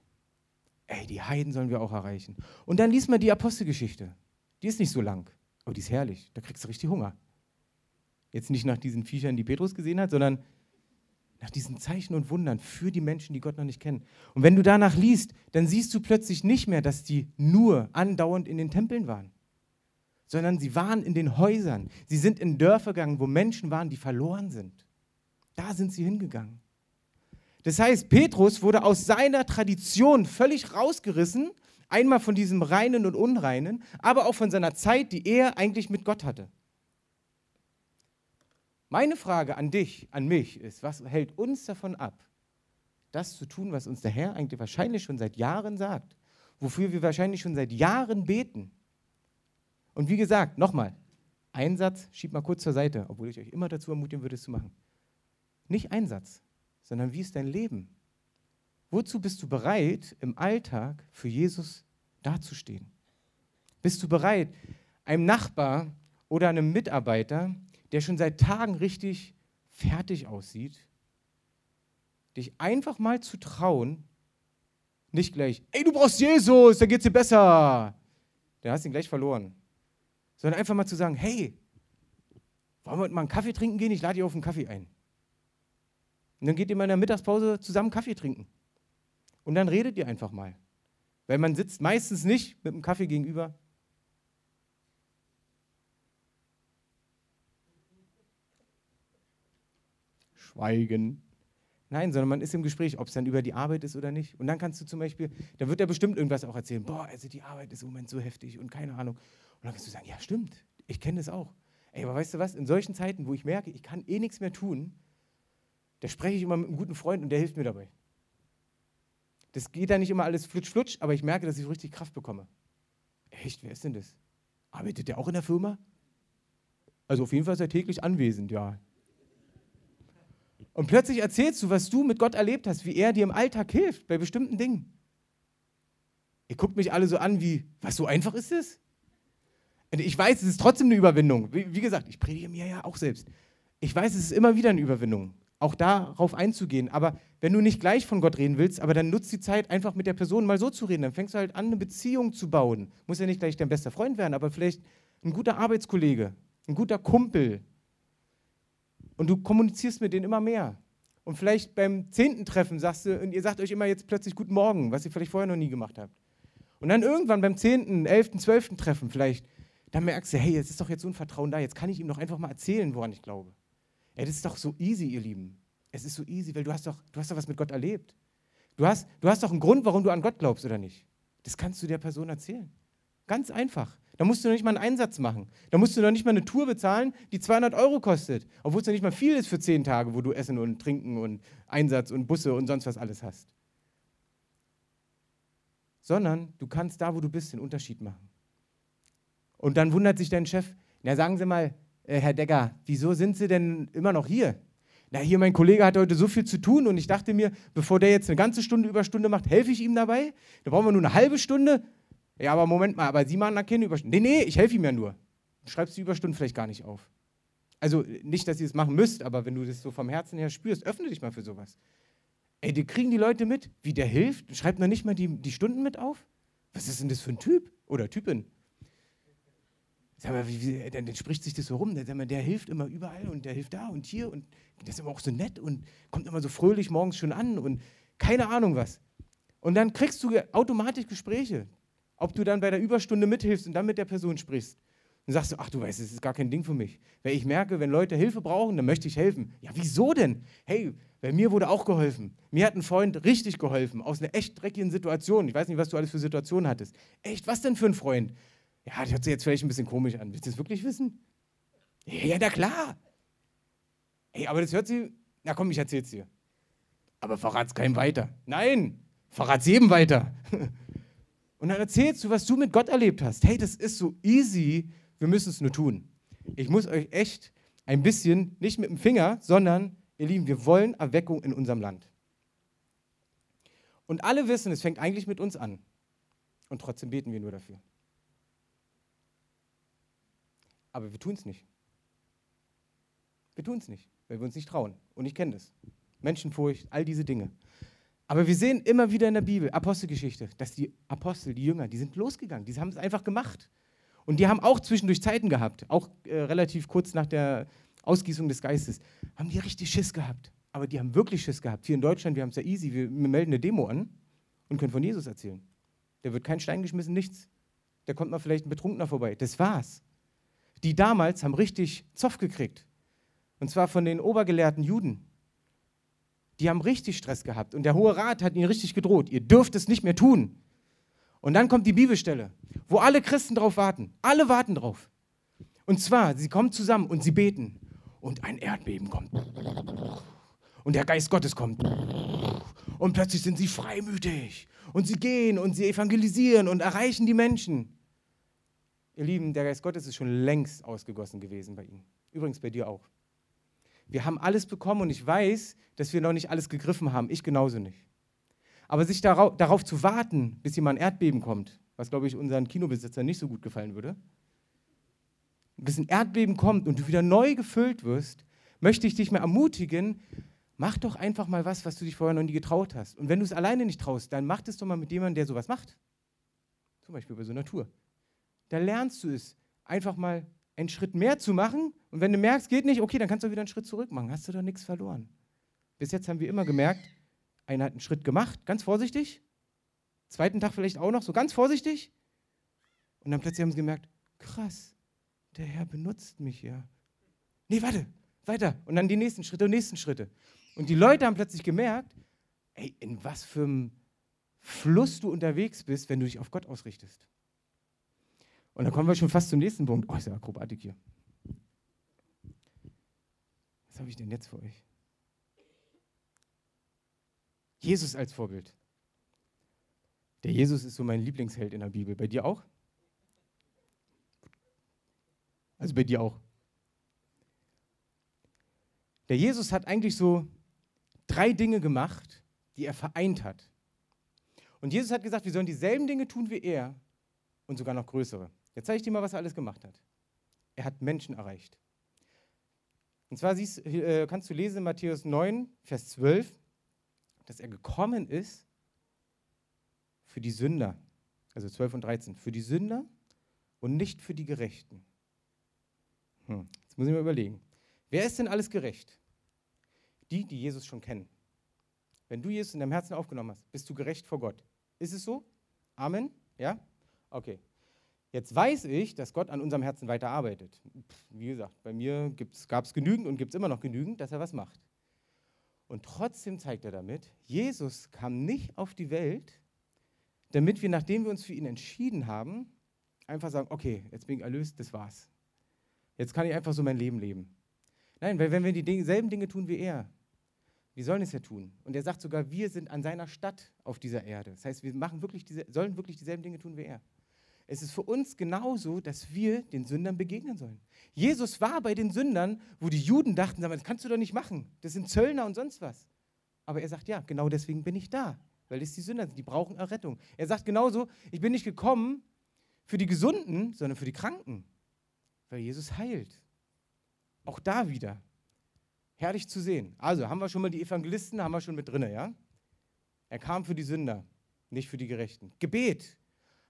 ey, die Heiden sollen wir auch erreichen. Und dann liest man die Apostelgeschichte. Die ist nicht so lang, aber die ist herrlich. Da kriegst du richtig Hunger. Jetzt nicht nach diesen Viechern, die Petrus gesehen hat, sondern nach diesen Zeichen und Wundern für die Menschen, die Gott noch nicht kennen. Und wenn du danach liest, dann siehst du plötzlich nicht mehr, dass die nur andauernd in den Tempeln waren, sondern sie waren in den Häusern. Sie sind in Dörfer gegangen, wo Menschen waren, die verloren sind. Da sind sie hingegangen. Das heißt, Petrus wurde aus seiner Tradition völlig rausgerissen, einmal von diesem Reinen und Unreinen, aber auch von seiner Zeit, die er eigentlich mit Gott hatte. Meine Frage an dich, an mich ist, was hält uns davon ab, das zu tun, was uns der Herr eigentlich wahrscheinlich schon seit Jahren sagt? wofür wir wahrscheinlich schon seit Jahren beten. Und wie gesagt, nochmal, ein Satz, schieb mal kurz zur Seite, obwohl ich euch immer dazu ermutigen würde, es zu machen. Nicht ein Satz, sondern wie ist dein Leben? Wozu bist du bereit, im Alltag für Jesus dazustehen? Bist du bereit, einem Nachbar oder einem Mitarbeiter, der schon seit Tagen richtig fertig aussieht, dich einfach mal zu trauen, nicht gleich, ey, du brauchst Jesus, dann geht's dir besser. Dann hast du ihn gleich verloren. Sondern einfach mal zu sagen, hey, wollen wir mal einen Kaffee trinken gehen? Ich lade dich auf einen Kaffee ein. Und dann geht ihr mal in der Mittagspause zusammen Kaffee trinken. Und dann redet ihr einfach mal. Weil man sitzt meistens nicht mit dem Kaffee gegenüber. Schweigen. Nein, sondern man ist im Gespräch, ob es dann über die Arbeit ist oder nicht. Und dann kannst du zum Beispiel, da wird er bestimmt irgendwas auch erzählen. Boah, also die Arbeit ist im Moment so heftig und keine Ahnung. Und dann kannst du sagen, ja stimmt, ich kenne das auch. Ey, aber weißt du was, in solchen Zeiten, wo ich merke, ich kann eh nichts mehr tun, da spreche ich immer mit einem guten Freund und der hilft mir dabei. Das geht da nicht immer alles flutsch, flutsch, aber ich merke, dass ich richtig Kraft bekomme. Echt, wer ist denn das? Arbeitet der auch in der Firma? Also auf jeden Fall ist er täglich anwesend, ja. Und plötzlich erzählst du, was du mit Gott erlebt hast, wie er dir im Alltag hilft, bei bestimmten Dingen. Ihr guckt mich alle so an wie, was so einfach ist es? Ich weiß, es ist trotzdem eine Überwindung. Wie, wie gesagt, ich predige mir ja auch selbst. Ich weiß, es ist immer wieder eine Überwindung, auch darauf einzugehen. Aber wenn du nicht gleich von Gott reden willst, aber dann nutzt die Zeit, einfach mit der Person mal so zu reden. Dann fängst du halt an, eine Beziehung zu bauen. Muss ja nicht gleich dein bester Freund werden, aber vielleicht ein guter Arbeitskollege, ein guter Kumpel, und du kommunizierst mit denen immer mehr. Und vielleicht beim zehnten Treffen sagst du, und ihr sagt euch immer jetzt plötzlich Guten Morgen, was ihr vielleicht vorher noch nie gemacht habt. Und dann irgendwann beim zehnten, elften, zwölften Treffen vielleicht, dann merkst du, hey, jetzt ist doch jetzt so ein Vertrauen da, jetzt kann ich ihm doch einfach mal erzählen, woran ich glaube. Ja, das ist doch so easy, ihr Lieben. Es ist so easy, weil du hast doch, du hast doch was mit Gott erlebt. Du hast, du hast doch einen Grund, warum du an Gott glaubst, oder nicht? Das kannst du der Person erzählen. Ganz einfach. Da musst du noch nicht mal einen Einsatz machen. Da musst du noch nicht mal eine Tour bezahlen, die 200 Euro kostet. Obwohl es ja nicht mal viel ist für zehn Tage, wo du Essen und Trinken und Einsatz und Busse und sonst was alles hast. Sondern du kannst da, wo du bist, den Unterschied machen. Und dann wundert sich dein Chef, na sagen Sie mal, äh, Herr Decker, wieso sind Sie denn immer noch hier? Na, hier, mein Kollege hat heute so viel zu tun und ich dachte mir, bevor der jetzt eine ganze Stunde Überstunde macht, helfe ich ihm dabei? Da brauchen wir nur eine halbe Stunde. Ja, aber Moment mal, aber Sie machen da keine Überstunden. Nee, nee, ich helfe ihm ja nur. Du schreibst die Überstunden vielleicht gar nicht auf. Also nicht, dass ihr es machen müsst, aber wenn du das so vom Herzen her spürst, öffne dich mal für sowas. Ey, die kriegen die Leute mit, wie der hilft. Schreibt noch nicht mal die, die Stunden mit auf. Was ist denn das für ein Typ oder Typin? Sag mal, wie, wie, dann, dann, spricht sich das so rum. Mal, der hilft immer überall und der hilft da und hier und der ist immer auch so nett und kommt immer so fröhlich morgens schon an und keine Ahnung was. Und dann kriegst du automatisch Gespräche ob du dann bei der Überstunde mithilfst und dann mit der Person sprichst. Dann sagst du, ach du weißt, es ist gar kein Ding für mich. Weil ich merke, wenn Leute Hilfe brauchen, dann möchte ich helfen. Ja, wieso denn? Hey, bei mir wurde auch geholfen. Mir hat ein Freund richtig geholfen, aus einer echt dreckigen Situation. Ich weiß nicht, was du alles für Situationen hattest. Echt, was denn für ein Freund? Ja, das hört sich jetzt vielleicht ein bisschen komisch an. Willst du das wirklich wissen? Ja, na klar. Hey, aber das hört sich. Na komm, ich erzähl's dir. Aber verrat's keinem weiter. Nein, verrat's jedem weiter. Und dann erzählst du, was du mit Gott erlebt hast. Hey, das ist so easy, wir müssen es nur tun. Ich muss euch echt ein bisschen, nicht mit dem Finger, sondern, ihr Lieben, wir wollen Erweckung in unserem Land. Und alle wissen, es fängt eigentlich mit uns an. Und trotzdem beten wir nur dafür. Aber wir tun es nicht. Wir tun es nicht, weil wir uns nicht trauen. Und ich kenne das. Menschenfurcht, all diese Dinge. Aber wir sehen immer wieder in der Bibel, Apostelgeschichte, dass die Apostel, die Jünger, die sind losgegangen, die haben es einfach gemacht. Und die haben auch zwischendurch Zeiten gehabt, auch äh, relativ kurz nach der Ausgießung des Geistes, haben die richtig Schiss gehabt. Aber die haben wirklich Schiss gehabt. Hier in Deutschland, wir haben es ja easy, wir, wir melden eine Demo an und können von Jesus erzählen. Der wird kein Stein geschmissen, nichts. Da kommt mal vielleicht ein Betrunkener vorbei. Das war's. Die damals haben richtig Zoff gekriegt. Und zwar von den obergelehrten Juden die haben richtig Stress gehabt und der Hohe Rat hat ihnen richtig gedroht, ihr dürft es nicht mehr tun. Und dann kommt die Bibelstelle, wo alle Christen drauf warten. Alle warten drauf. Und zwar, sie kommen zusammen und sie beten und ein Erdbeben kommt. Und der Geist Gottes kommt. Und plötzlich sind sie freimütig. Und sie gehen und sie evangelisieren und erreichen die Menschen. Ihr Lieben, der Geist Gottes ist schon längst ausgegossen gewesen bei ihnen. Übrigens bei dir auch. Wir haben alles bekommen und ich weiß, dass wir noch nicht alles gegriffen haben. Ich genauso nicht. Aber sich darauf, darauf zu warten, bis jemand ein Erdbeben kommt, was, glaube ich, unseren Kinobesitzern nicht so gut gefallen würde, bis ein Erdbeben kommt und du wieder neu gefüllt wirst, möchte ich dich mal ermutigen, mach doch einfach mal was, was du dich vorher noch nie getraut hast. Und wenn du es alleine nicht traust, dann mach es doch mal mit jemandem, der sowas macht. Zum Beispiel bei so einer Tour. Da lernst du es, einfach mal einen Schritt mehr zu machen. Und wenn du merkst, geht nicht, okay, dann kannst du wieder einen Schritt zurück machen. Hast du doch nichts verloren. Bis jetzt haben wir immer gemerkt, einer hat einen Schritt gemacht, ganz vorsichtig. Zweiten Tag vielleicht auch noch, so ganz vorsichtig. Und dann plötzlich haben sie gemerkt, krass, der Herr benutzt mich ja. Nee, warte, weiter. Und dann die nächsten Schritte und nächsten Schritte. Und die Leute haben plötzlich gemerkt, ey, in was für einem Fluss du unterwegs bist, wenn du dich auf Gott ausrichtest. Und dann kommen wir schon fast zum nächsten Punkt. Oh, ist ja Akrobatik hier. Was habe ich denn jetzt für euch? Jesus als Vorbild. Der Jesus ist so mein Lieblingsheld in der Bibel. Bei dir auch? Also bei dir auch. Der Jesus hat eigentlich so drei Dinge gemacht, die er vereint hat. Und Jesus hat gesagt, wir sollen dieselben Dinge tun wie er und sogar noch größere. Jetzt zeige ich dir mal, was er alles gemacht hat. Er hat Menschen erreicht. Und zwar siehst, äh, kannst du lesen in Matthäus 9, Vers 12, dass er gekommen ist für die Sünder, also 12 und 13, für die Sünder und nicht für die Gerechten. Hm, jetzt muss ich mal überlegen. Wer ist denn alles gerecht? Die, die Jesus schon kennen. Wenn du Jesus in deinem Herzen aufgenommen hast, bist du gerecht vor Gott. Ist es so? Amen? Ja? Okay. Jetzt weiß ich, dass Gott an unserem Herzen weiter arbeitet. Wie gesagt, bei mir gab es genügend und gibt es immer noch genügend, dass er was macht. Und trotzdem zeigt er damit, Jesus kam nicht auf die Welt, damit wir, nachdem wir uns für ihn entschieden haben, einfach sagen, okay, jetzt bin ich erlöst, das war's. Jetzt kann ich einfach so mein Leben leben. Nein, weil wenn wir dieselben Dinge tun wie er, wir sollen es ja tun. Und er sagt sogar, wir sind an seiner Stadt auf dieser Erde. Das heißt, wir machen wirklich diese, sollen wirklich dieselben Dinge tun wie er. Es ist für uns genauso, dass wir den Sündern begegnen sollen. Jesus war bei den Sündern, wo die Juden dachten, das kannst du doch nicht machen. Das sind Zöllner und sonst was. Aber er sagt, ja, genau deswegen bin ich da, weil es die Sünder sind, die brauchen Errettung. Er sagt genauso, ich bin nicht gekommen für die Gesunden, sondern für die Kranken, weil Jesus heilt. Auch da wieder. Herrlich zu sehen. Also haben wir schon mal die Evangelisten, haben wir schon mit drin, ja? Er kam für die Sünder, nicht für die Gerechten. Gebet.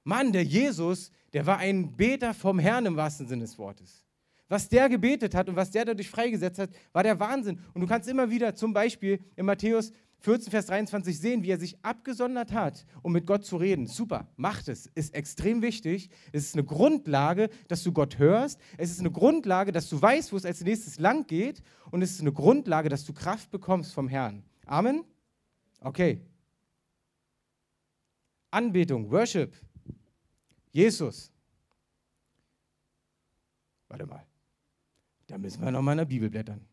Mann, der Jesus, der war ein Beter vom Herrn im wahrsten Sinne des Wortes. Was der gebetet hat und was der dadurch freigesetzt hat, war der Wahnsinn. Und du kannst immer wieder zum Beispiel in Matthäus 14, Vers 23 sehen, wie er sich abgesondert hat, um mit Gott zu reden. Super, macht es. Ist extrem wichtig. Es ist eine Grundlage, dass du Gott hörst. Es ist eine Grundlage, dass du weißt, wo es als nächstes lang geht. Und es ist eine Grundlage, dass du Kraft bekommst vom Herrn. Amen? Okay. Anbetung, Worship. Jesus. Warte mal. Da müssen wir nochmal in der Bibel blättern.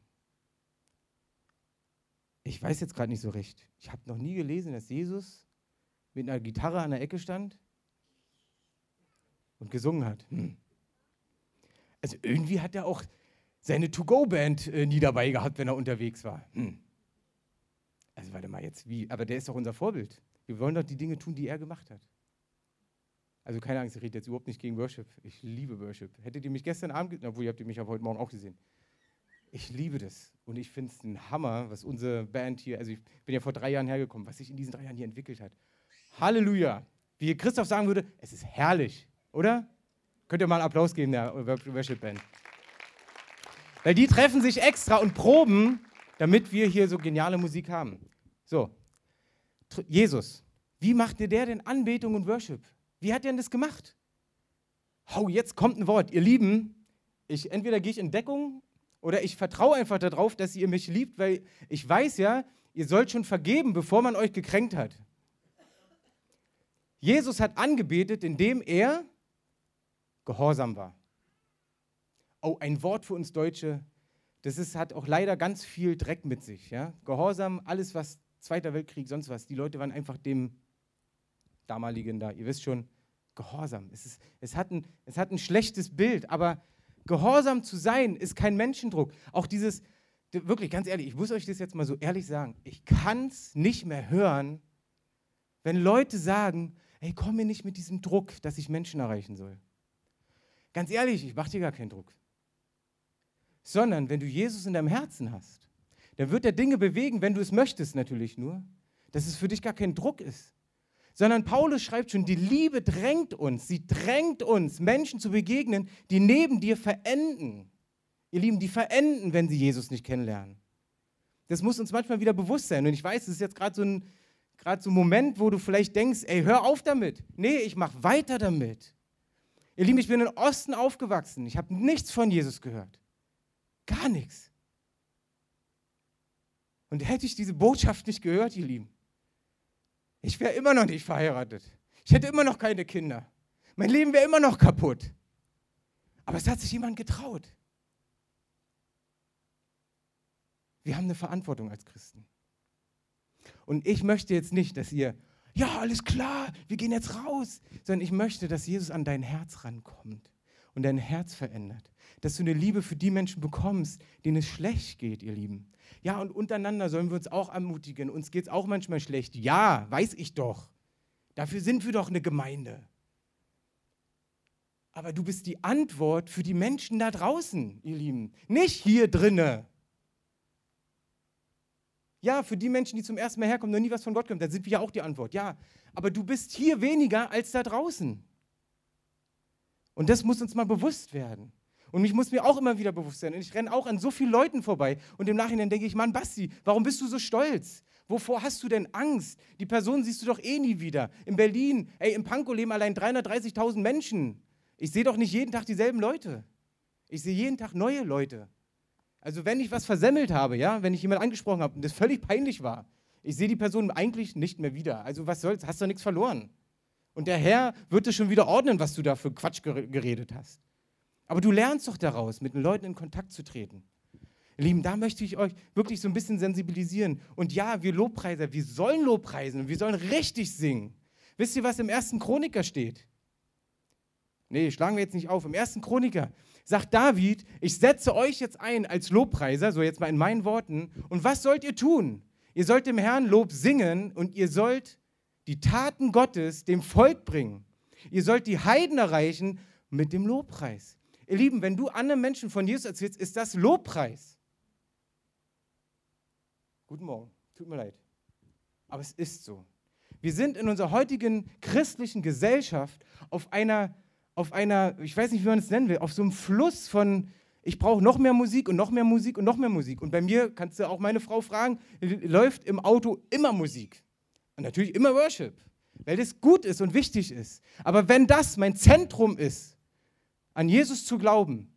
Ich weiß jetzt gerade nicht so recht. Ich habe noch nie gelesen, dass Jesus mit einer Gitarre an der Ecke stand und gesungen hat. Hm. Also irgendwie hat er auch seine To-Go-Band äh, nie dabei gehabt, wenn er unterwegs war. Hm. Also warte mal jetzt, wie? Aber der ist doch unser Vorbild. Wir wollen doch die Dinge tun, die er gemacht hat. Also keine Angst, ich rede jetzt überhaupt nicht gegen Worship. Ich liebe Worship. Hättet ihr mich gestern Abend, obwohl ihr habt mich ja heute Morgen auch gesehen. Ich liebe das und ich finde es ein Hammer, was unsere Band hier, also ich bin ja vor drei Jahren hergekommen, was sich in diesen drei Jahren hier entwickelt hat. Halleluja. Wie Christoph sagen würde, es ist herrlich, oder? Könnt ihr mal einen Applaus geben, der Worship Band. Weil die treffen sich extra und proben, damit wir hier so geniale Musik haben. So, Jesus, wie macht ihr der denn Anbetung und Worship? Wie hat er denn das gemacht? Oh, jetzt kommt ein Wort. Ihr Lieben, ich, entweder gehe ich in Deckung oder ich vertraue einfach darauf, dass ihr mich liebt, weil ich weiß ja, ihr sollt schon vergeben, bevor man euch gekränkt hat. Jesus hat angebetet, indem er gehorsam war. Oh, ein Wort für uns Deutsche, das ist, hat auch leider ganz viel Dreck mit sich. Ja? Gehorsam, alles, was Zweiter Weltkrieg, sonst was. Die Leute waren einfach dem damaligen da, ihr wisst schon, gehorsam. Es, ist, es, hat ein, es hat ein schlechtes Bild, aber gehorsam zu sein ist kein Menschendruck. Auch dieses, wirklich ganz ehrlich, ich muss euch das jetzt mal so ehrlich sagen, ich kann es nicht mehr hören, wenn Leute sagen, hey, komm mir nicht mit diesem Druck, dass ich Menschen erreichen soll. Ganz ehrlich, ich mache dir gar keinen Druck. Sondern wenn du Jesus in deinem Herzen hast, dann wird er Dinge bewegen, wenn du es möchtest natürlich nur, dass es für dich gar kein Druck ist. Sondern Paulus schreibt schon, die Liebe drängt uns, sie drängt uns, Menschen zu begegnen, die neben dir verenden. Ihr Lieben, die verenden, wenn sie Jesus nicht kennenlernen. Das muss uns manchmal wieder bewusst sein. Und ich weiß, es ist jetzt gerade so ein, so ein Moment, wo du vielleicht denkst, ey, hör auf damit. Nee, ich mache weiter damit. Ihr Lieben, ich bin im Osten aufgewachsen. Ich habe nichts von Jesus gehört. Gar nichts. Und hätte ich diese Botschaft nicht gehört, ihr Lieben, ich wäre immer noch nicht verheiratet. Ich hätte immer noch keine Kinder. Mein Leben wäre immer noch kaputt. Aber es hat sich jemand getraut. Wir haben eine Verantwortung als Christen. Und ich möchte jetzt nicht, dass ihr, ja, alles klar, wir gehen jetzt raus, sondern ich möchte, dass Jesus an dein Herz rankommt und dein Herz verändert. Dass du eine Liebe für die Menschen bekommst, denen es schlecht geht, ihr Lieben. Ja, und untereinander sollen wir uns auch ermutigen. Uns geht es auch manchmal schlecht. Ja, weiß ich doch. Dafür sind wir doch eine Gemeinde. Aber du bist die Antwort für die Menschen da draußen, ihr Lieben. Nicht hier drinne. Ja, für die Menschen, die zum ersten Mal herkommen, noch nie was von Gott kommen, da sind wir ja auch die Antwort. Ja, aber du bist hier weniger als da draußen. Und das muss uns mal bewusst werden. Und ich muss mir auch immer wieder bewusst sein. Und ich renne auch an so vielen Leuten vorbei. Und im Nachhinein denke ich, Mann, Basti, warum bist du so stolz? Wovor hast du denn Angst? Die Person siehst du doch eh nie wieder. In Berlin, ey, im Pankow leben allein 330.000 Menschen. Ich sehe doch nicht jeden Tag dieselben Leute. Ich sehe jeden Tag neue Leute. Also wenn ich was versemmelt habe, ja, wenn ich jemanden angesprochen habe und das völlig peinlich war, ich sehe die Person eigentlich nicht mehr wieder. Also was soll's, hast du nichts verloren. Und der Herr wird es schon wieder ordnen, was du da für Quatsch geredet hast. Aber du lernst doch daraus, mit den Leuten in Kontakt zu treten. Lieben, da möchte ich euch wirklich so ein bisschen sensibilisieren. Und ja, wir Lobpreiser, wir sollen Lobpreisen und wir sollen richtig singen. Wisst ihr, was im ersten Chroniker steht? Nee, schlagen wir jetzt nicht auf. Im ersten Chroniker sagt David, ich setze euch jetzt ein als Lobpreiser, so jetzt mal in meinen Worten. Und was sollt ihr tun? Ihr sollt dem Herrn Lob singen und ihr sollt die Taten Gottes dem Volk bringen. Ihr sollt die Heiden erreichen mit dem Lobpreis. Ihr Lieben, wenn du anderen Menschen von Jesus erzählst, ist das Lobpreis. Guten Morgen, tut mir leid. Aber es ist so. Wir sind in unserer heutigen christlichen Gesellschaft auf einer, auf einer, ich weiß nicht, wie man es nennen will, auf so einem Fluss von, ich brauche noch mehr Musik und noch mehr Musik und noch mehr Musik. Und bei mir kannst du auch meine Frau fragen, läuft im Auto immer Musik. Und natürlich immer Worship, weil das gut ist und wichtig ist. Aber wenn das mein Zentrum ist, an Jesus zu glauben,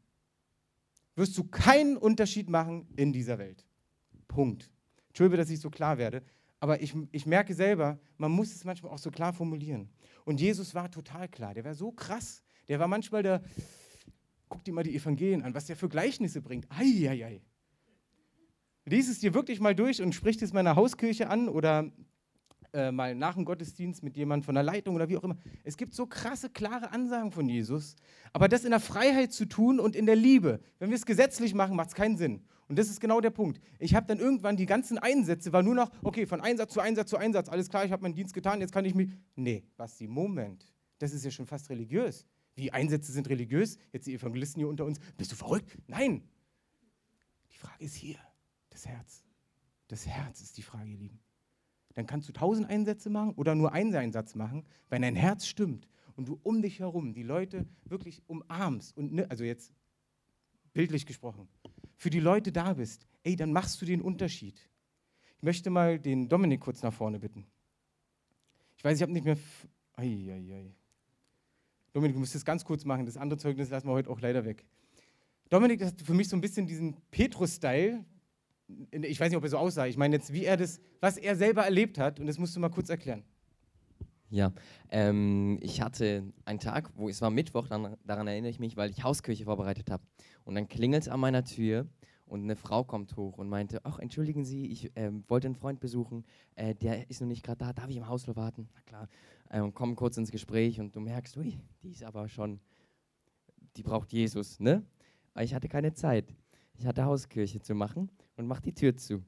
wirst du keinen Unterschied machen in dieser Welt. Punkt. Entschuldige, dass ich so klar werde, aber ich, ich merke selber, man muss es manchmal auch so klar formulieren. Und Jesus war total klar, der war so krass. Der war manchmal der, guck dir mal die Evangelien an, was der für Gleichnisse bringt. Eieiei. Lies es dir wirklich mal durch und sprich es meiner Hauskirche an oder äh, mal nach dem Gottesdienst mit jemandem von der Leitung oder wie auch immer. Es gibt so krasse, klare Ansagen von Jesus. Aber das in der Freiheit zu tun und in der Liebe, wenn wir es gesetzlich machen, macht es keinen Sinn. Und das ist genau der Punkt. Ich habe dann irgendwann die ganzen Einsätze, war nur noch, okay, von Einsatz zu Einsatz zu Einsatz, alles klar, ich habe meinen Dienst getan, jetzt kann ich mich. Nee, was die Moment. Das ist ja schon fast religiös. Wie Einsätze sind religiös? Jetzt die Evangelisten hier unter uns. Bist du verrückt? Nein. Die Frage ist hier, das Herz. Das Herz ist die Frage, ihr Lieben dann kannst du tausend Einsätze machen oder nur einen Einsatz machen, wenn dein Herz stimmt und du um dich herum die Leute wirklich umarmst und, ne, also jetzt bildlich gesprochen, für die Leute da bist, ey, dann machst du den Unterschied. Ich möchte mal den Dominik kurz nach vorne bitten. Ich weiß, ich habe nicht mehr. Eieiei. Dominik, du musst das ganz kurz machen. Das andere Zeugnis lassen wir heute auch leider weg. Dominik hat für mich so ein bisschen diesen Petrus-Style, ich weiß nicht, ob er so aussah, ich meine jetzt, wie er das, was er selber erlebt hat, und das musst du mal kurz erklären. Ja, ähm, ich hatte einen Tag, wo es war Mittwoch, dann, daran erinnere ich mich, weil ich Hauskirche vorbereitet habe. Und dann klingelt es an meiner Tür Und eine Frau kommt hoch und meinte, ach, entschuldigen Sie, ich ähm, wollte einen Freund besuchen, äh, der ist noch nicht gerade da, darf ich im Haus warten? Na klar. Äh, und kommen kurz ins Gespräch und du merkst, ui, die ist aber schon, die braucht Jesus, ne? Aber ich hatte keine Zeit. Ich hatte Hauskirche zu machen und mach die Tür zu.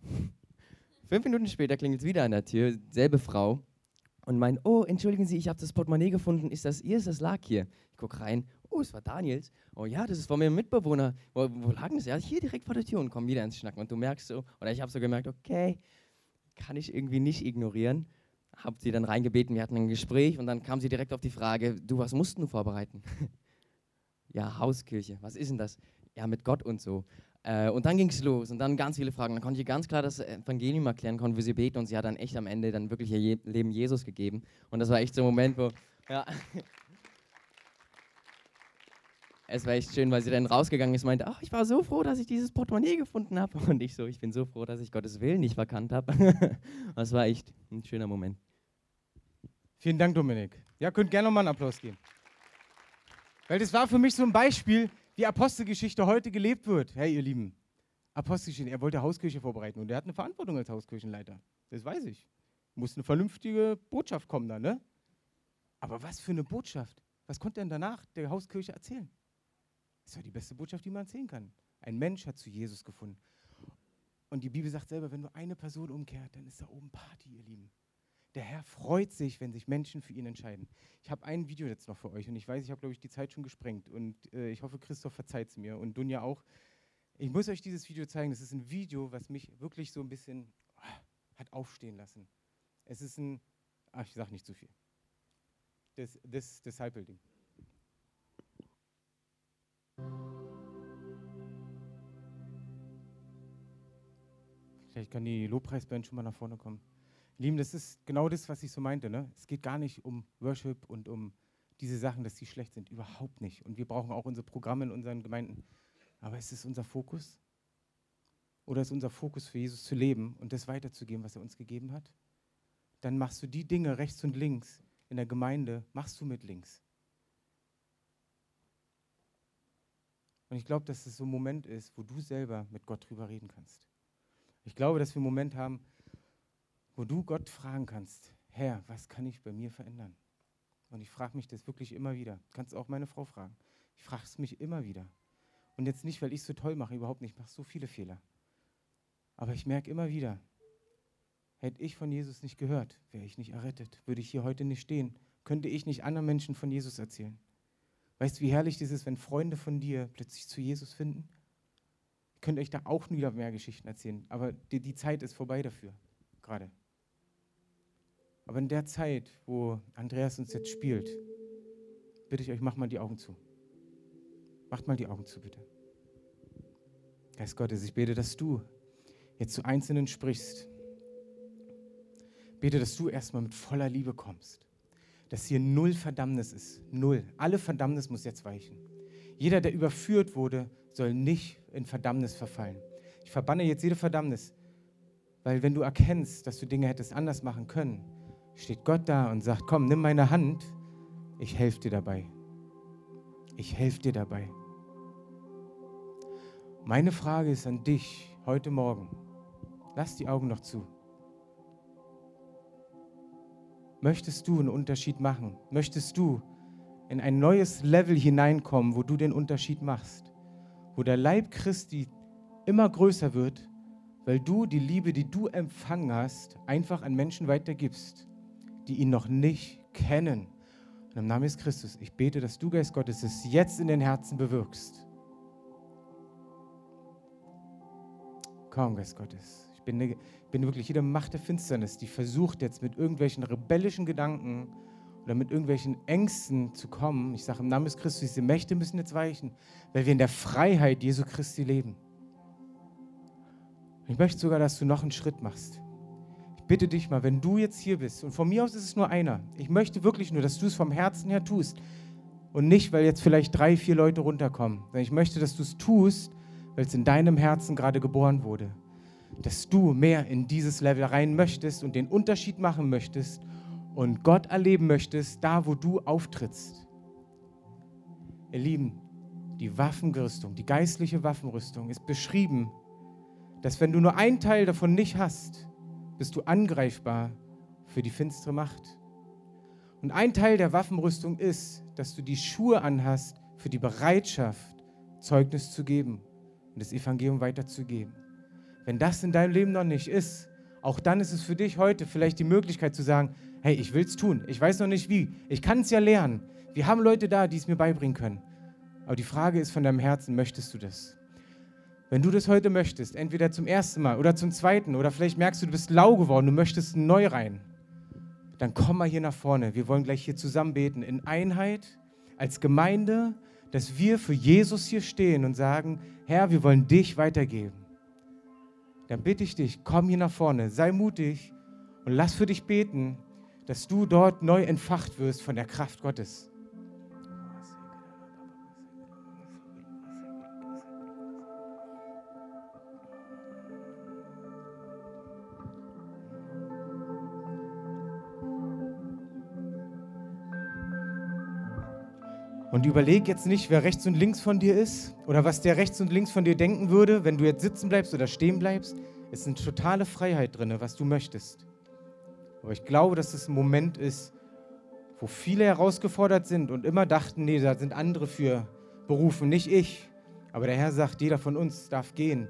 Fünf Minuten später klingelt es wieder an der Tür, selbe Frau, und meint, oh, entschuldigen Sie, ich habe das Portemonnaie gefunden, ist das ihr? Ist das lag hier? Ich gucke rein, oh, es war Daniels. Oh ja, das ist von meinem Mitbewohner. Wo, wo lag das? Ja, hier direkt vor der Tür und komm wieder ins Schnacken. Und du merkst so, oder ich habe so gemerkt, okay, kann ich irgendwie nicht ignorieren. Hab sie dann reingebeten, wir hatten ein Gespräch und dann kam sie direkt auf die Frage, du, was musst du vorbereiten? ja, Hauskirche, was ist denn das? Ja, mit Gott und so. Äh, und dann ging es los und dann ganz viele Fragen. Dann konnte ich ganz klar das Evangelium erklären, konnte wie sie beten und sie hat dann echt am Ende dann wirklich ihr Je Leben Jesus gegeben. Und das war echt so ein Moment, wo, ja. es war echt schön, weil sie dann rausgegangen ist und meinte, ach, ich war so froh, dass ich dieses Portemonnaie gefunden habe. Und ich so, ich bin so froh, dass ich Gottes Willen nicht verkannt habe. das war echt ein schöner Moment. Vielen Dank, Dominik. Ja, könnt gerne nochmal einen Applaus geben. Weil das war für mich so ein Beispiel, wie Apostelgeschichte heute gelebt wird. Hey, ihr Lieben, Apostelgeschichte, er wollte Hauskirche vorbereiten und er hat eine Verantwortung als Hauskirchenleiter. Das weiß ich. Muss eine vernünftige Botschaft kommen da, ne? Aber was für eine Botschaft? Was konnte er denn danach der Hauskirche erzählen? Das war die beste Botschaft, die man erzählen kann. Ein Mensch hat zu Jesus gefunden. Und die Bibel sagt selber, wenn nur eine Person umkehrt, dann ist da oben Party, ihr Lieben. Der Herr freut sich, wenn sich Menschen für ihn entscheiden. Ich habe ein Video jetzt noch für euch und ich weiß, ich habe, glaube ich, die Zeit schon gesprengt und äh, ich hoffe, Christoph verzeiht es mir und Dunja auch. Ich muss euch dieses Video zeigen. Das ist ein Video, was mich wirklich so ein bisschen oh, hat aufstehen lassen. Es ist ein, ach, ich sage nicht zu viel. Das, das Disciple-Ding. Vielleicht kann die Lobpreisband schon mal nach vorne kommen. Lieben, das ist genau das, was ich so meinte. Ne? Es geht gar nicht um Worship und um diese Sachen, dass die schlecht sind. Überhaupt nicht. Und wir brauchen auch unsere Programme in unseren Gemeinden. Aber ist es unser Fokus? Oder ist unser Fokus für Jesus zu leben und das weiterzugeben, was er uns gegeben hat? Dann machst du die Dinge rechts und links in der Gemeinde, machst du mit links. Und ich glaube, dass es so ein Moment ist, wo du selber mit Gott drüber reden kannst. Ich glaube, dass wir einen Moment haben, wo du Gott fragen kannst, Herr, was kann ich bei mir verändern? Und ich frage mich das wirklich immer wieder. Du kannst auch meine Frau fragen. Ich frage es mich immer wieder. Und jetzt nicht, weil ich es so toll mache, überhaupt nicht. Ich mache so viele Fehler. Aber ich merke immer wieder, hätte ich von Jesus nicht gehört, wäre ich nicht errettet, würde ich hier heute nicht stehen, könnte ich nicht anderen Menschen von Jesus erzählen. Weißt du, wie herrlich das ist, wenn Freunde von dir plötzlich zu Jesus finden? Ich könnte euch da auch wieder mehr Geschichten erzählen, aber die, die Zeit ist vorbei dafür, gerade. Aber in der Zeit, wo Andreas uns jetzt spielt, bitte ich euch, macht mal die Augen zu. Macht mal die Augen zu, bitte. Geist Gottes, ich bete, dass du jetzt zu Einzelnen sprichst. Bete, dass du erstmal mit voller Liebe kommst. Dass hier null Verdammnis ist. Null. Alle Verdammnis muss jetzt weichen. Jeder, der überführt wurde, soll nicht in Verdammnis verfallen. Ich verbanne jetzt jede Verdammnis, weil wenn du erkennst, dass du Dinge hättest anders machen können, steht Gott da und sagt, komm, nimm meine Hand, ich helfe dir dabei. Ich helfe dir dabei. Meine Frage ist an dich heute Morgen. Lass die Augen noch zu. Möchtest du einen Unterschied machen? Möchtest du in ein neues Level hineinkommen, wo du den Unterschied machst? Wo der Leib Christi immer größer wird, weil du die Liebe, die du empfangen hast, einfach an Menschen weitergibst die ihn noch nicht kennen. Und im Namen des Christus, ich bete, dass du, Geist Gottes, es jetzt in den Herzen bewirkst. Komm, Geist Gottes. Ich bin, ne, bin wirklich jede Macht der Finsternis, die versucht jetzt mit irgendwelchen rebellischen Gedanken oder mit irgendwelchen Ängsten zu kommen. Ich sage im Namen des Christus, diese Mächte müssen jetzt weichen, weil wir in der Freiheit Jesu Christi leben. Ich möchte sogar, dass du noch einen Schritt machst bitte dich mal, wenn du jetzt hier bist, und von mir aus ist es nur einer, ich möchte wirklich nur, dass du es vom Herzen her tust und nicht, weil jetzt vielleicht drei, vier Leute runterkommen, sondern ich möchte, dass du es tust, weil es in deinem Herzen gerade geboren wurde. Dass du mehr in dieses Level rein möchtest und den Unterschied machen möchtest und Gott erleben möchtest, da wo du auftrittst. Ihr Lieben, die Waffenrüstung, die geistliche Waffenrüstung ist beschrieben dass wenn du nur einen Teil davon nicht hast, bist du angreifbar für die finstere Macht. Und ein Teil der Waffenrüstung ist, dass du die Schuhe anhast für die Bereitschaft, Zeugnis zu geben und das Evangelium weiterzugeben. Wenn das in deinem Leben noch nicht ist, auch dann ist es für dich heute vielleicht die Möglichkeit zu sagen, hey, ich will es tun, ich weiß noch nicht wie, ich kann es ja lernen. Wir haben Leute da, die es mir beibringen können. Aber die Frage ist von deinem Herzen, möchtest du das? Wenn du das heute möchtest, entweder zum ersten Mal oder zum zweiten, oder vielleicht merkst du, du bist lau geworden, du möchtest neu rein, dann komm mal hier nach vorne. Wir wollen gleich hier zusammen beten in Einheit als Gemeinde, dass wir für Jesus hier stehen und sagen, Herr, wir wollen dich weitergeben. Dann bitte ich dich, komm hier nach vorne, sei mutig und lass für dich beten, dass du dort neu entfacht wirst von der Kraft Gottes. Und überleg jetzt nicht, wer rechts und links von dir ist oder was der rechts und links von dir denken würde, wenn du jetzt sitzen bleibst oder stehen bleibst. Es ist eine totale Freiheit drin, was du möchtest. Aber ich glaube, dass es ein Moment ist, wo viele herausgefordert sind und immer dachten, nee, da sind andere für berufen, nicht ich. Aber der Herr sagt, jeder von uns darf gehen.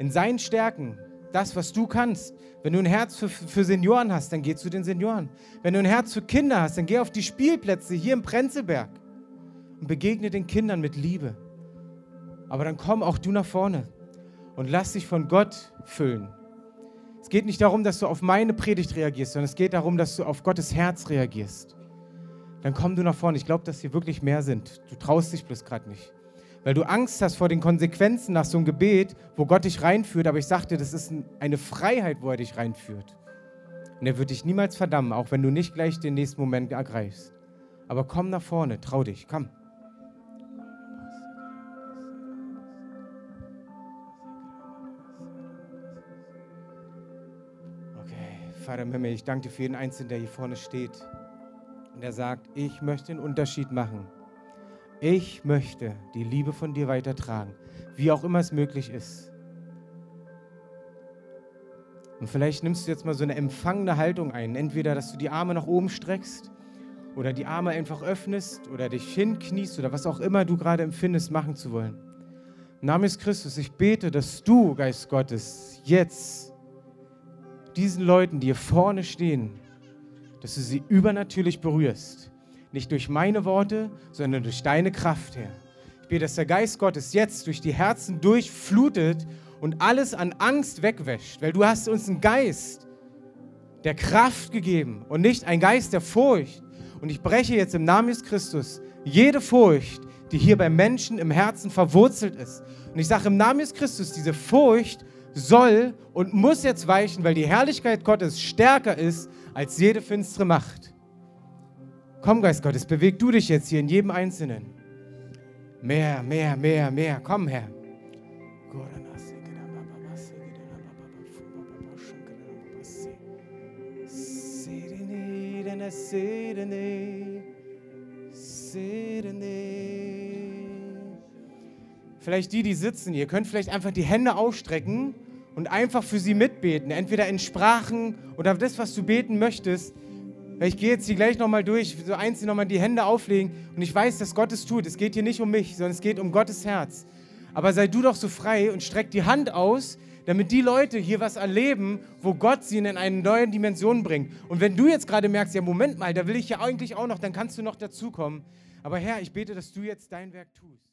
In seinen Stärken, das, was du kannst. Wenn du ein Herz für, für Senioren hast, dann geh zu den Senioren. Wenn du ein Herz für Kinder hast, dann geh auf die Spielplätze hier im Prenzlberg und begegne den Kindern mit Liebe. Aber dann komm auch du nach vorne und lass dich von Gott füllen. Es geht nicht darum, dass du auf meine Predigt reagierst, sondern es geht darum, dass du auf Gottes Herz reagierst. Dann komm du nach vorne. Ich glaube, dass hier wirklich mehr sind. Du traust dich bloß gerade nicht. Weil du Angst hast vor den Konsequenzen nach so einem Gebet, wo Gott dich reinführt. Aber ich sagte, das ist eine Freiheit, wo er dich reinführt. Und er wird dich niemals verdammen, auch wenn du nicht gleich den nächsten Moment ergreifst. Aber komm nach vorne, trau dich, komm. Vater im Himmel, ich danke dir für jeden Einzelnen, der hier vorne steht und der sagt, ich möchte einen Unterschied machen. Ich möchte die Liebe von dir weitertragen, wie auch immer es möglich ist. Und vielleicht nimmst du jetzt mal so eine empfangende Haltung ein. Entweder, dass du die Arme nach oben streckst oder die Arme einfach öffnest oder dich hinkniest oder was auch immer du gerade empfindest, machen zu wollen. Namen des Christus, ich bete, dass du, Geist Gottes, jetzt diesen Leuten, die hier vorne stehen, dass du sie übernatürlich berührst. Nicht durch meine Worte, sondern durch deine Kraft, Herr. Ich bete, dass der Geist Gottes jetzt durch die Herzen durchflutet und alles an Angst wegwäscht, weil du hast uns einen Geist der Kraft gegeben und nicht einen Geist der Furcht. Und ich breche jetzt im Namen des Christus jede Furcht, die hier bei Menschen im Herzen verwurzelt ist. Und ich sage im Namen des Christus, diese Furcht soll und muss jetzt weichen, weil die Herrlichkeit Gottes stärker ist als jede finstere Macht. Komm, Geist Gottes, beweg du dich jetzt hier in jedem Einzelnen. Mehr, mehr, mehr, mehr. Komm, Herr. Vielleicht die, die sitzen, ihr könnt vielleicht einfach die Hände ausstrecken und einfach für sie mitbeten, entweder in Sprachen oder das, was du beten möchtest. Ich gehe jetzt hier gleich nochmal durch, so einzeln nochmal die Hände auflegen und ich weiß, dass Gott es tut. Es geht hier nicht um mich, sondern es geht um Gottes Herz. Aber sei du doch so frei und streck die Hand aus, damit die Leute hier was erleben, wo Gott sie in eine neue Dimension bringt. Und wenn du jetzt gerade merkst, ja, Moment mal, da will ich ja eigentlich auch noch, dann kannst du noch dazukommen. Aber Herr, ich bete, dass du jetzt dein Werk tust.